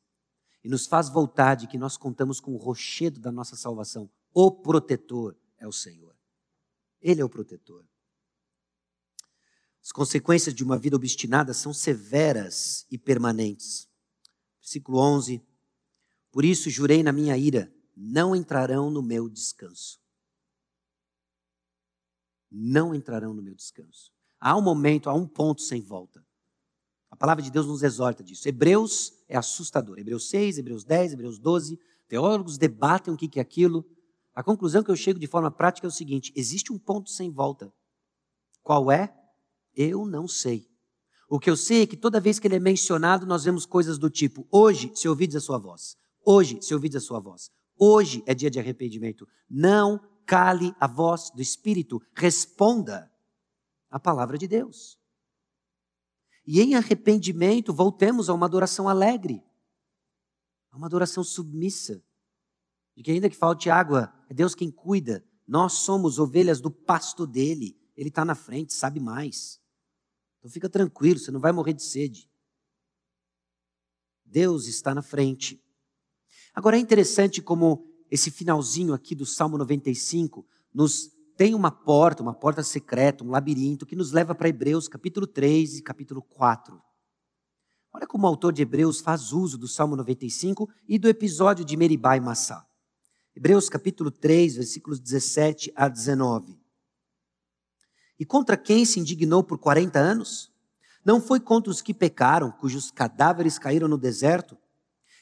e nos faz voltar de que nós contamos com o rochedo da nossa salvação. O protetor é o Senhor. Ele é o protetor. As consequências de uma vida obstinada são severas e permanentes. Versículo 11 por isso jurei na minha ira: não entrarão no meu descanso. Não entrarão no meu descanso. Há um momento, há um ponto sem volta. A palavra de Deus nos exorta disso. Hebreus é assustador. Hebreus 6, Hebreus 10, Hebreus 12. Teólogos debatem o que é aquilo. A conclusão que eu chego de forma prática é o seguinte: existe um ponto sem volta. Qual é? Eu não sei. O que eu sei é que toda vez que ele é mencionado, nós vemos coisas do tipo: hoje, se ouvides a sua voz, Hoje, se ouvides a sua voz, hoje é dia de arrependimento. Não cale a voz do Espírito, responda a palavra de Deus. E em arrependimento, voltemos a uma adoração alegre, a uma adoração submissa, de que ainda que falte água, é Deus quem cuida, nós somos ovelhas do pasto dele, ele está na frente, sabe mais. Então fica tranquilo, você não vai morrer de sede. Deus está na frente. Agora é interessante como esse finalzinho aqui do Salmo 95 nos tem uma porta, uma porta secreta, um labirinto que nos leva para Hebreus capítulo 3 e capítulo 4. Olha como o autor de Hebreus faz uso do Salmo 95 e do episódio de Meribá e Massá. Hebreus capítulo 3, versículos 17 a 19. E contra quem se indignou por 40 anos? Não foi contra os que pecaram, cujos cadáveres caíram no deserto?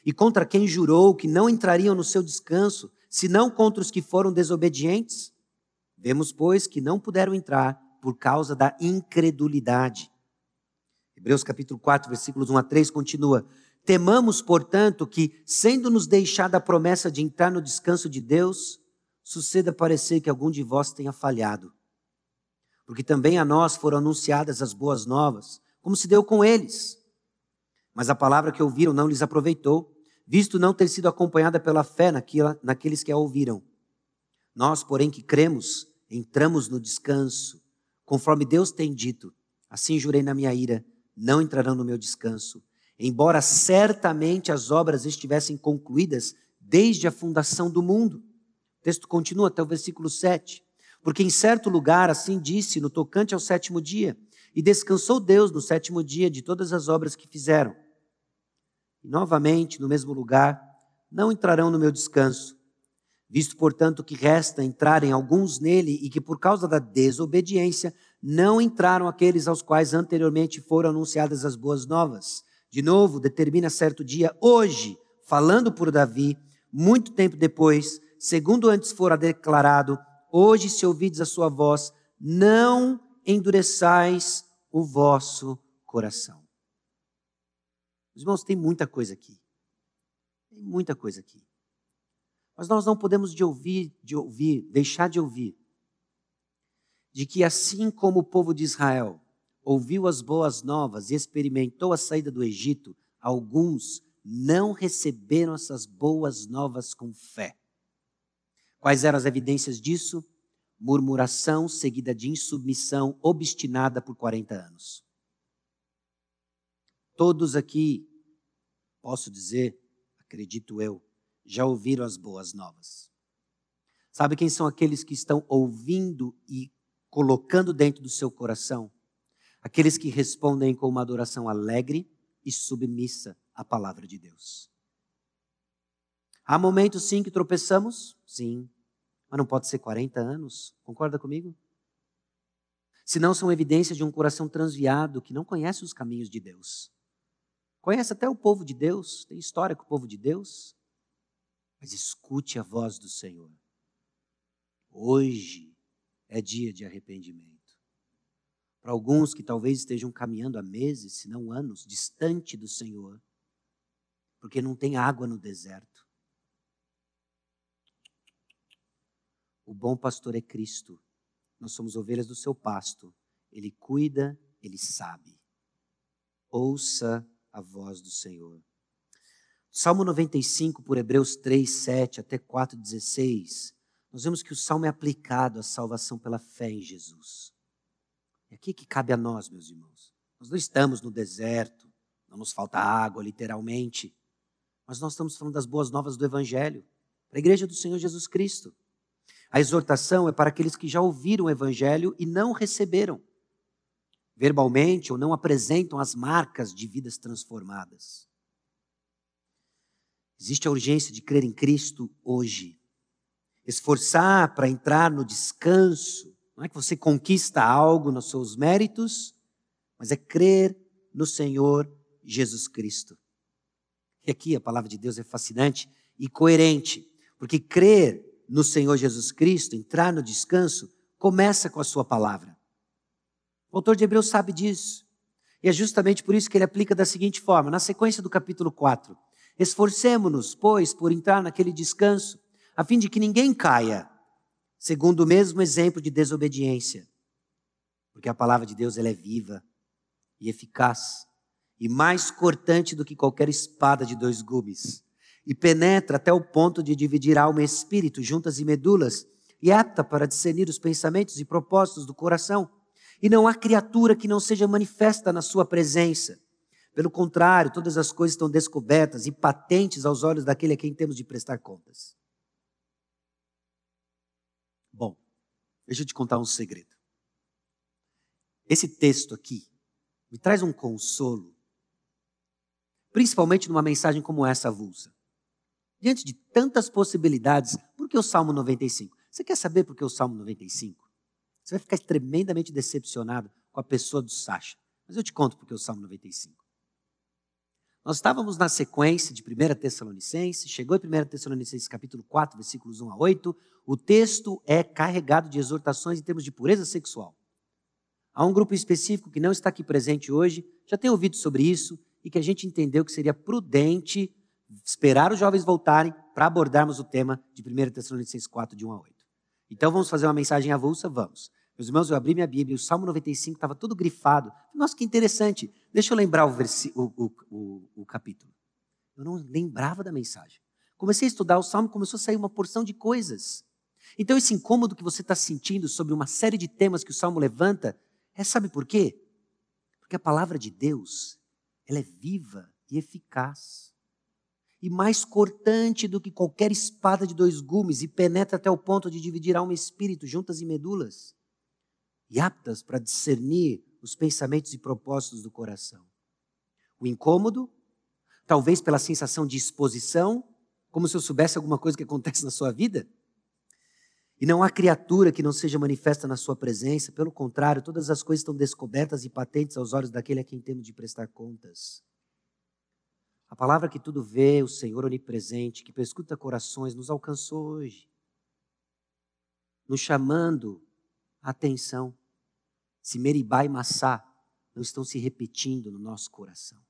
e contra quem jurou que não entrariam no seu descanso, senão contra os que foram desobedientes? Vemos, pois, que não puderam entrar por causa da incredulidade. Hebreus capítulo 4, versículos 1 a 3 continua: Temamos, portanto, que, sendo-nos deixada a promessa de entrar no descanso de Deus, suceda parecer que algum de vós tenha falhado. Porque também a nós foram anunciadas as boas novas, como se deu com eles. Mas a palavra que ouviram não lhes aproveitou, visto não ter sido acompanhada pela fé naqueles que a ouviram. Nós, porém, que cremos, entramos no descanso, conforme Deus tem dito. Assim jurei na minha ira: não entrarão no meu descanso. Embora certamente as obras estivessem concluídas desde a fundação do mundo. O texto continua até o versículo 7. Porque em certo lugar assim disse no tocante ao sétimo dia, e descansou Deus no sétimo dia de todas as obras que fizeram. E novamente, no mesmo lugar, não entrarão no meu descanso. Visto, portanto, que resta entrarem alguns nele e que por causa da desobediência não entraram aqueles aos quais anteriormente foram anunciadas as boas novas. De novo, determina certo dia, hoje, falando por Davi, muito tempo depois, segundo antes fora declarado, hoje se ouvides a sua voz, não endureçais o vosso coração. Os irmãos, tem muita coisa aqui. Tem muita coisa aqui. Mas nós não podemos de ouvir, de ouvir, deixar de ouvir de que assim como o povo de Israel ouviu as boas novas e experimentou a saída do Egito, alguns não receberam essas boas novas com fé. Quais eram as evidências disso? Murmuração seguida de insubmissão obstinada por 40 anos. Todos aqui, posso dizer, acredito eu, já ouviram as boas novas. Sabe quem são aqueles que estão ouvindo e colocando dentro do seu coração? Aqueles que respondem com uma adoração alegre e submissa à palavra de Deus. Há momentos sim que tropeçamos? Sim. Mas não pode ser 40 anos. Concorda comigo? Se não são evidências de um coração transviado que não conhece os caminhos de Deus. Conhece até o povo de Deus, tem história com o povo de Deus. Mas escute a voz do Senhor. Hoje é dia de arrependimento. Para alguns que talvez estejam caminhando há meses, se não anos, distante do Senhor, porque não tem água no deserto. O bom pastor é Cristo. Nós somos ovelhas do seu pasto. Ele cuida, ele sabe. Ouça a voz do Senhor. Salmo 95, por Hebreus 3, 7 até 4, 16, nós vemos que o salmo é aplicado à salvação pela fé em Jesus. É aqui que cabe a nós, meus irmãos. Nós não estamos no deserto, não nos falta água, literalmente, mas nós estamos falando das boas novas do Evangelho, para a igreja do Senhor Jesus Cristo. A exortação é para aqueles que já ouviram o Evangelho e não receberam, verbalmente ou não apresentam as marcas de vidas transformadas. Existe a urgência de crer em Cristo hoje, esforçar para entrar no descanso. Não é que você conquista algo nos seus méritos, mas é crer no Senhor Jesus Cristo. E aqui a palavra de Deus é fascinante e coerente, porque crer no Senhor Jesus Cristo, entrar no descanso, começa com a sua palavra. O autor de Hebreus sabe disso. E é justamente por isso que ele aplica da seguinte forma, na sequência do capítulo 4. Esforcemo-nos, pois, por entrar naquele descanso, a fim de que ninguém caia, segundo o mesmo exemplo de desobediência. Porque a palavra de Deus ela é viva e eficaz, e mais cortante do que qualquer espada de dois gumes, e penetra até o ponto de dividir alma e espírito, juntas e medulas, e apta para discernir os pensamentos e propósitos do coração. E não há criatura que não seja manifesta na sua presença. Pelo contrário, todas as coisas estão descobertas e patentes aos olhos daquele a quem temos de prestar contas. Bom, deixa eu te contar um segredo. Esse texto aqui me traz um consolo, principalmente numa mensagem como essa avulsa. Diante de tantas possibilidades, por que o Salmo 95? Você quer saber por que o Salmo 95? Você vai ficar tremendamente decepcionado com a pessoa do Sacha. Mas eu te conto por que o Salmo 95. Nós estávamos na sequência de 1 Tessalonicenses, chegou em 1 Tessalonicenses capítulo 4, versículos 1 a 8, o texto é carregado de exortações em termos de pureza sexual. Há um grupo específico que não está aqui presente hoje, já tem ouvido sobre isso e que a gente entendeu que seria prudente esperar os jovens voltarem para abordarmos o tema de 1 Tessalonicenses 4, de 1 a 8. Então vamos fazer uma mensagem avulsa? Vamos. Meus irmãos, eu abri minha Bíblia, o Salmo 95 estava todo grifado. Nossa, que interessante. Deixa eu lembrar o, o, o, o capítulo. Eu não lembrava da mensagem. Comecei a estudar o Salmo, começou a sair uma porção de coisas. Então, esse incômodo que você está sentindo sobre uma série de temas que o Salmo levanta, é sabe por quê? Porque a palavra de Deus, ela é viva e eficaz, e mais cortante do que qualquer espada de dois gumes, e penetra até o ponto de dividir alma e espírito, juntas e medulas, e aptas para discernir os pensamentos e propósitos do coração. O incômodo, talvez pela sensação de exposição, como se eu soubesse alguma coisa que acontece na sua vida. E não há criatura que não seja manifesta na sua presença, pelo contrário, todas as coisas estão descobertas e patentes aos olhos daquele a quem temos de prestar contas. A palavra que tudo vê, o Senhor onipresente, que perscuta corações, nos alcançou hoje, nos chamando atenção. Se Meribá e Massá não estão se repetindo no nosso coração.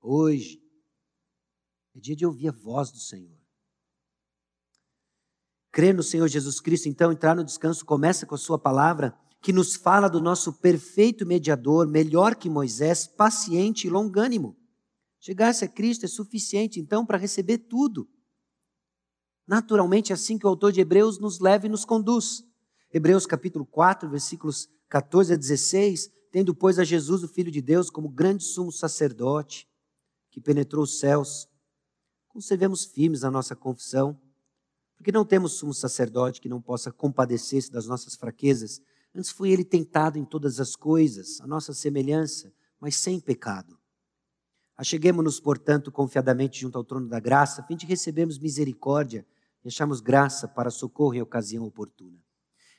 Hoje é dia de ouvir a voz do Senhor. Crer no Senhor Jesus Cristo, então, entrar no descanso, começa com a Sua palavra, que nos fala do nosso perfeito mediador, melhor que Moisés, paciente e longânimo. Chegar-se a Cristo é suficiente, então, para receber tudo. Naturalmente, é assim que o autor de Hebreus nos leva e nos conduz. Hebreus capítulo 4, versículos 14 a 16, tendo, pois, a Jesus, o Filho de Deus, como grande sumo sacerdote, que penetrou os céus, conservemos firmes a nossa confissão, porque não temos sumo sacerdote que não possa compadecer-se das nossas fraquezas. Antes foi ele tentado em todas as coisas, a nossa semelhança, mas sem pecado. Acheguemos-nos, portanto, confiadamente junto ao trono da graça, a fim de recebermos misericórdia e acharmos graça para socorro em ocasião oportuna.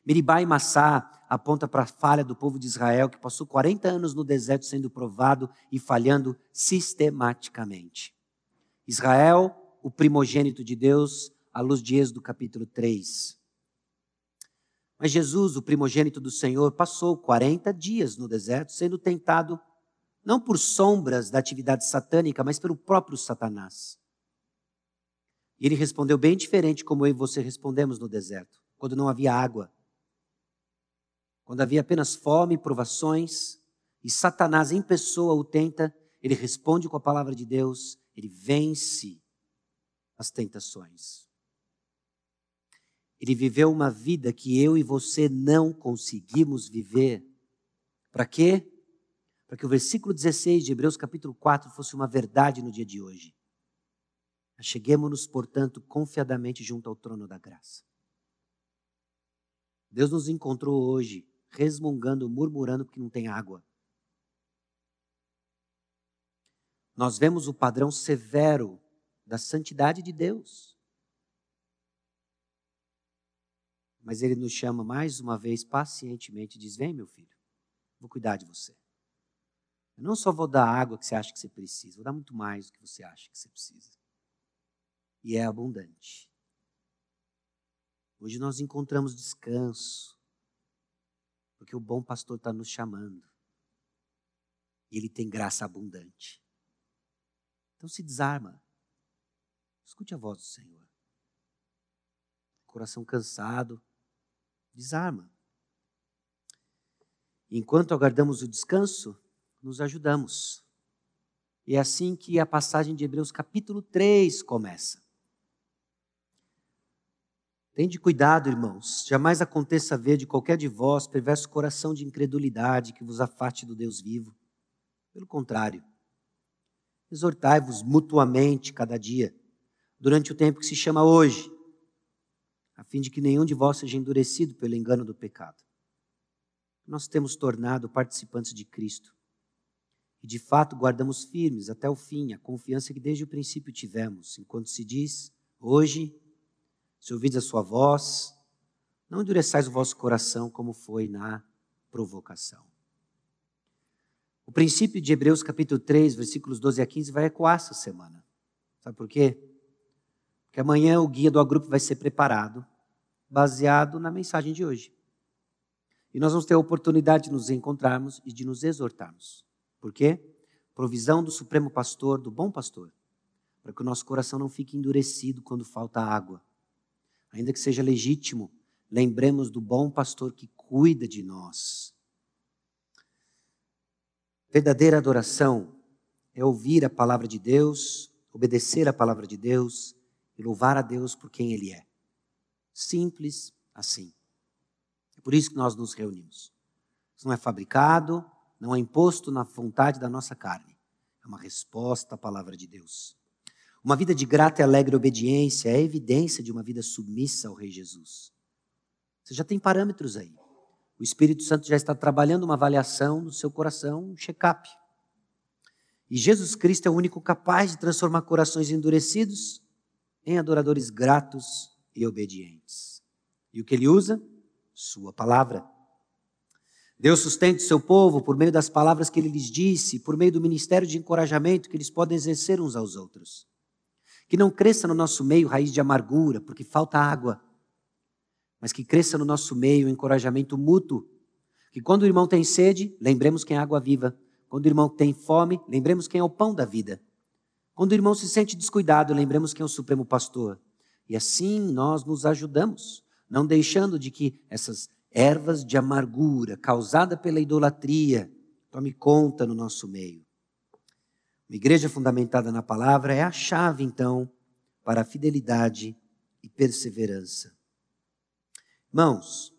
Meribá e Massá aponta para a falha do povo de Israel, que passou 40 anos no deserto sendo provado e falhando sistematicamente. Israel, o primogênito de Deus, à luz de Êxodo capítulo 3. Mas Jesus, o primogênito do Senhor, passou 40 dias no deserto sendo tentado não por sombras da atividade satânica, mas pelo próprio Satanás. E ele respondeu bem diferente como eu e você respondemos no deserto, quando não havia água. Quando havia apenas fome provações, e Satanás em pessoa o tenta, ele responde com a palavra de Deus, ele vence as tentações. Ele viveu uma vida que eu e você não conseguimos viver. Para quê? Para que o versículo 16 de Hebreus capítulo 4 fosse uma verdade no dia de hoje. Cheguemos-nos, portanto, confiadamente junto ao trono da graça. Deus nos encontrou hoje resmungando, murmurando porque não tem água. Nós vemos o padrão severo da santidade de Deus. Mas ele nos chama mais uma vez pacientemente e diz: Vem, meu filho, vou cuidar de você. Eu não só vou dar a água que você acha que você precisa, vou dar muito mais do que você acha que você precisa. E é abundante. Hoje nós encontramos descanso, porque o bom pastor está nos chamando. E ele tem graça abundante. Então se desarma. Escute a voz do Senhor. Coração cansado, desarma. Enquanto aguardamos o descanso, nos ajudamos. E é assim que a passagem de Hebreus capítulo 3 começa. Tende cuidado, irmãos, jamais aconteça ver de qualquer de vós perverso coração de incredulidade que vos afaste do Deus vivo. Pelo contrário, exortai-vos mutuamente cada dia, durante o tempo que se chama hoje, a fim de que nenhum de vós seja endurecido pelo engano do pecado. Nós temos tornado participantes de Cristo. E de fato guardamos firmes até o fim a confiança que desde o princípio tivemos, enquanto se diz: hoje, se ouvides a sua voz, não endureçais o vosso coração como foi na provocação. O princípio de Hebreus capítulo 3, versículos 12 a 15 vai ecoar essa semana. Sabe por quê? que amanhã o guia do agrupo vai ser preparado, baseado na mensagem de hoje. E nós vamos ter a oportunidade de nos encontrarmos e de nos exortarmos. Por quê? Provisão do Supremo Pastor, do bom pastor, para que o nosso coração não fique endurecido quando falta água. Ainda que seja legítimo, lembremos do bom pastor que cuida de nós. Verdadeira adoração é ouvir a palavra de Deus, obedecer a palavra de Deus, e louvar a Deus por quem Ele é. Simples assim. É por isso que nós nos reunimos. Isso não é fabricado, não é imposto na vontade da nossa carne. é uma resposta à palavra de Deus. Uma vida de grata e alegre obediência é evidência de uma vida submissa ao Rei Jesus. Você já tem parâmetros aí. O Espírito Santo já está trabalhando uma avaliação no seu coração, um check-up. E Jesus Cristo é o único capaz de transformar corações endurecidos em adoradores gratos e obedientes. E o que ele usa? Sua palavra. Deus sustenta o seu povo por meio das palavras que ele lhes disse, por meio do ministério de encorajamento que eles podem exercer uns aos outros. Que não cresça no nosso meio raiz de amargura, porque falta água, mas que cresça no nosso meio encorajamento mútuo. Que quando o irmão tem sede, lembremos quem é água viva. Quando o irmão tem fome, lembremos quem é o pão da vida. Quando o irmão se sente descuidado, lembremos quem é o supremo pastor. E assim nós nos ajudamos, não deixando de que essas ervas de amargura causada pela idolatria tome conta no nosso meio. Uma igreja fundamentada na palavra é a chave, então, para a fidelidade e perseverança. Irmãos,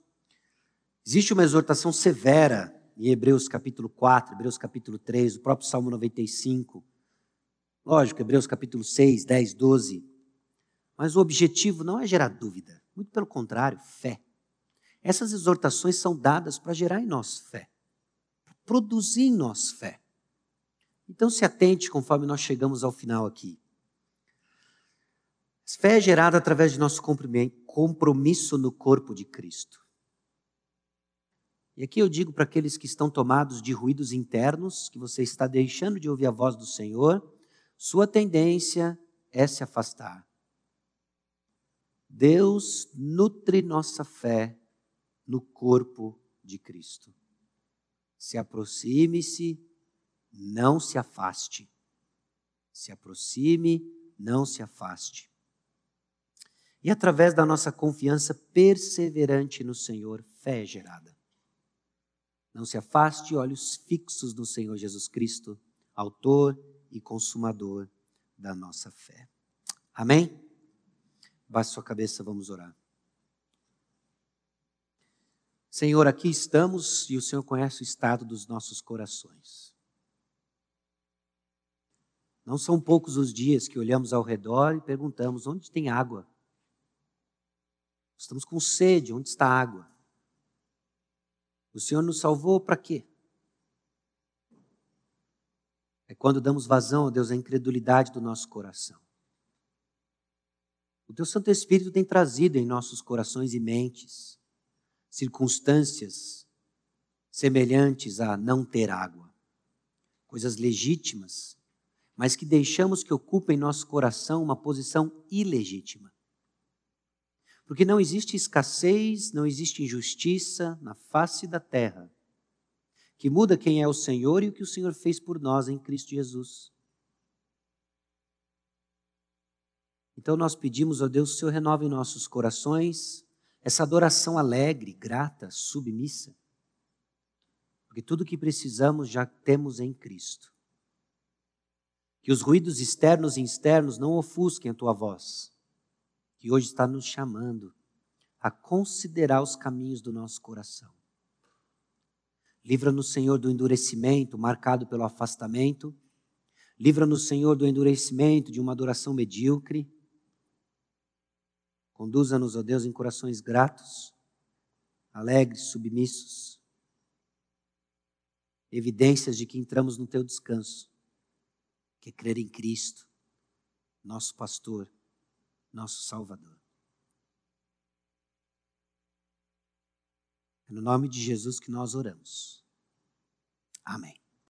existe uma exortação severa em Hebreus capítulo 4, Hebreus capítulo 3, o próprio Salmo 95. Lógico, Hebreus capítulo 6, 10, 12. Mas o objetivo não é gerar dúvida, muito pelo contrário, fé. Essas exortações são dadas para gerar em nós fé, para produzir em nós fé. Então se atente conforme nós chegamos ao final aqui. Fé é gerada através de nosso compromisso no corpo de Cristo. E aqui eu digo para aqueles que estão tomados de ruídos internos, que você está deixando de ouvir a voz do Senhor, sua tendência é se afastar. Deus nutre nossa fé no corpo de Cristo. Se aproxime-se, não se afaste. Se aproxime, não se afaste. E através da nossa confiança perseverante no Senhor, fé é gerada. Não se afaste, olhos fixos no Senhor Jesus Cristo, autor e consumador da nossa fé. Amém? Baixe sua cabeça, vamos orar. Senhor, aqui estamos e o Senhor conhece o estado dos nossos corações. Não são poucos os dias que olhamos ao redor e perguntamos: onde tem água? Estamos com sede, onde está a água? O Senhor nos salvou para quê? É quando damos vazão, a Deus, à incredulidade do nosso coração. O Teu Santo Espírito tem trazido em nossos corações e mentes circunstâncias semelhantes a não ter água, coisas legítimas, mas que deixamos que ocupem em nosso coração uma posição ilegítima. Porque não existe escassez, não existe injustiça na face da terra que muda quem é o Senhor e o que o Senhor fez por nós em Cristo Jesus. Então nós pedimos a Deus que o Senhor renove em nossos corações essa adoração alegre, grata, submissa. Porque tudo o que precisamos já temos em Cristo. Que os ruídos externos e externos não ofusquem a tua voz que hoje está nos chamando a considerar os caminhos do nosso coração. Livra-nos, Senhor, do endurecimento marcado pelo afastamento. Livra-nos, Senhor, do endurecimento de uma adoração medíocre. Conduza-nos, ó Deus, em corações gratos, alegres, submissos. Evidências de que entramos no teu descanso, que é crer em Cristo, nosso pastor nosso Salvador. É no nome de Jesus que nós oramos. Amém.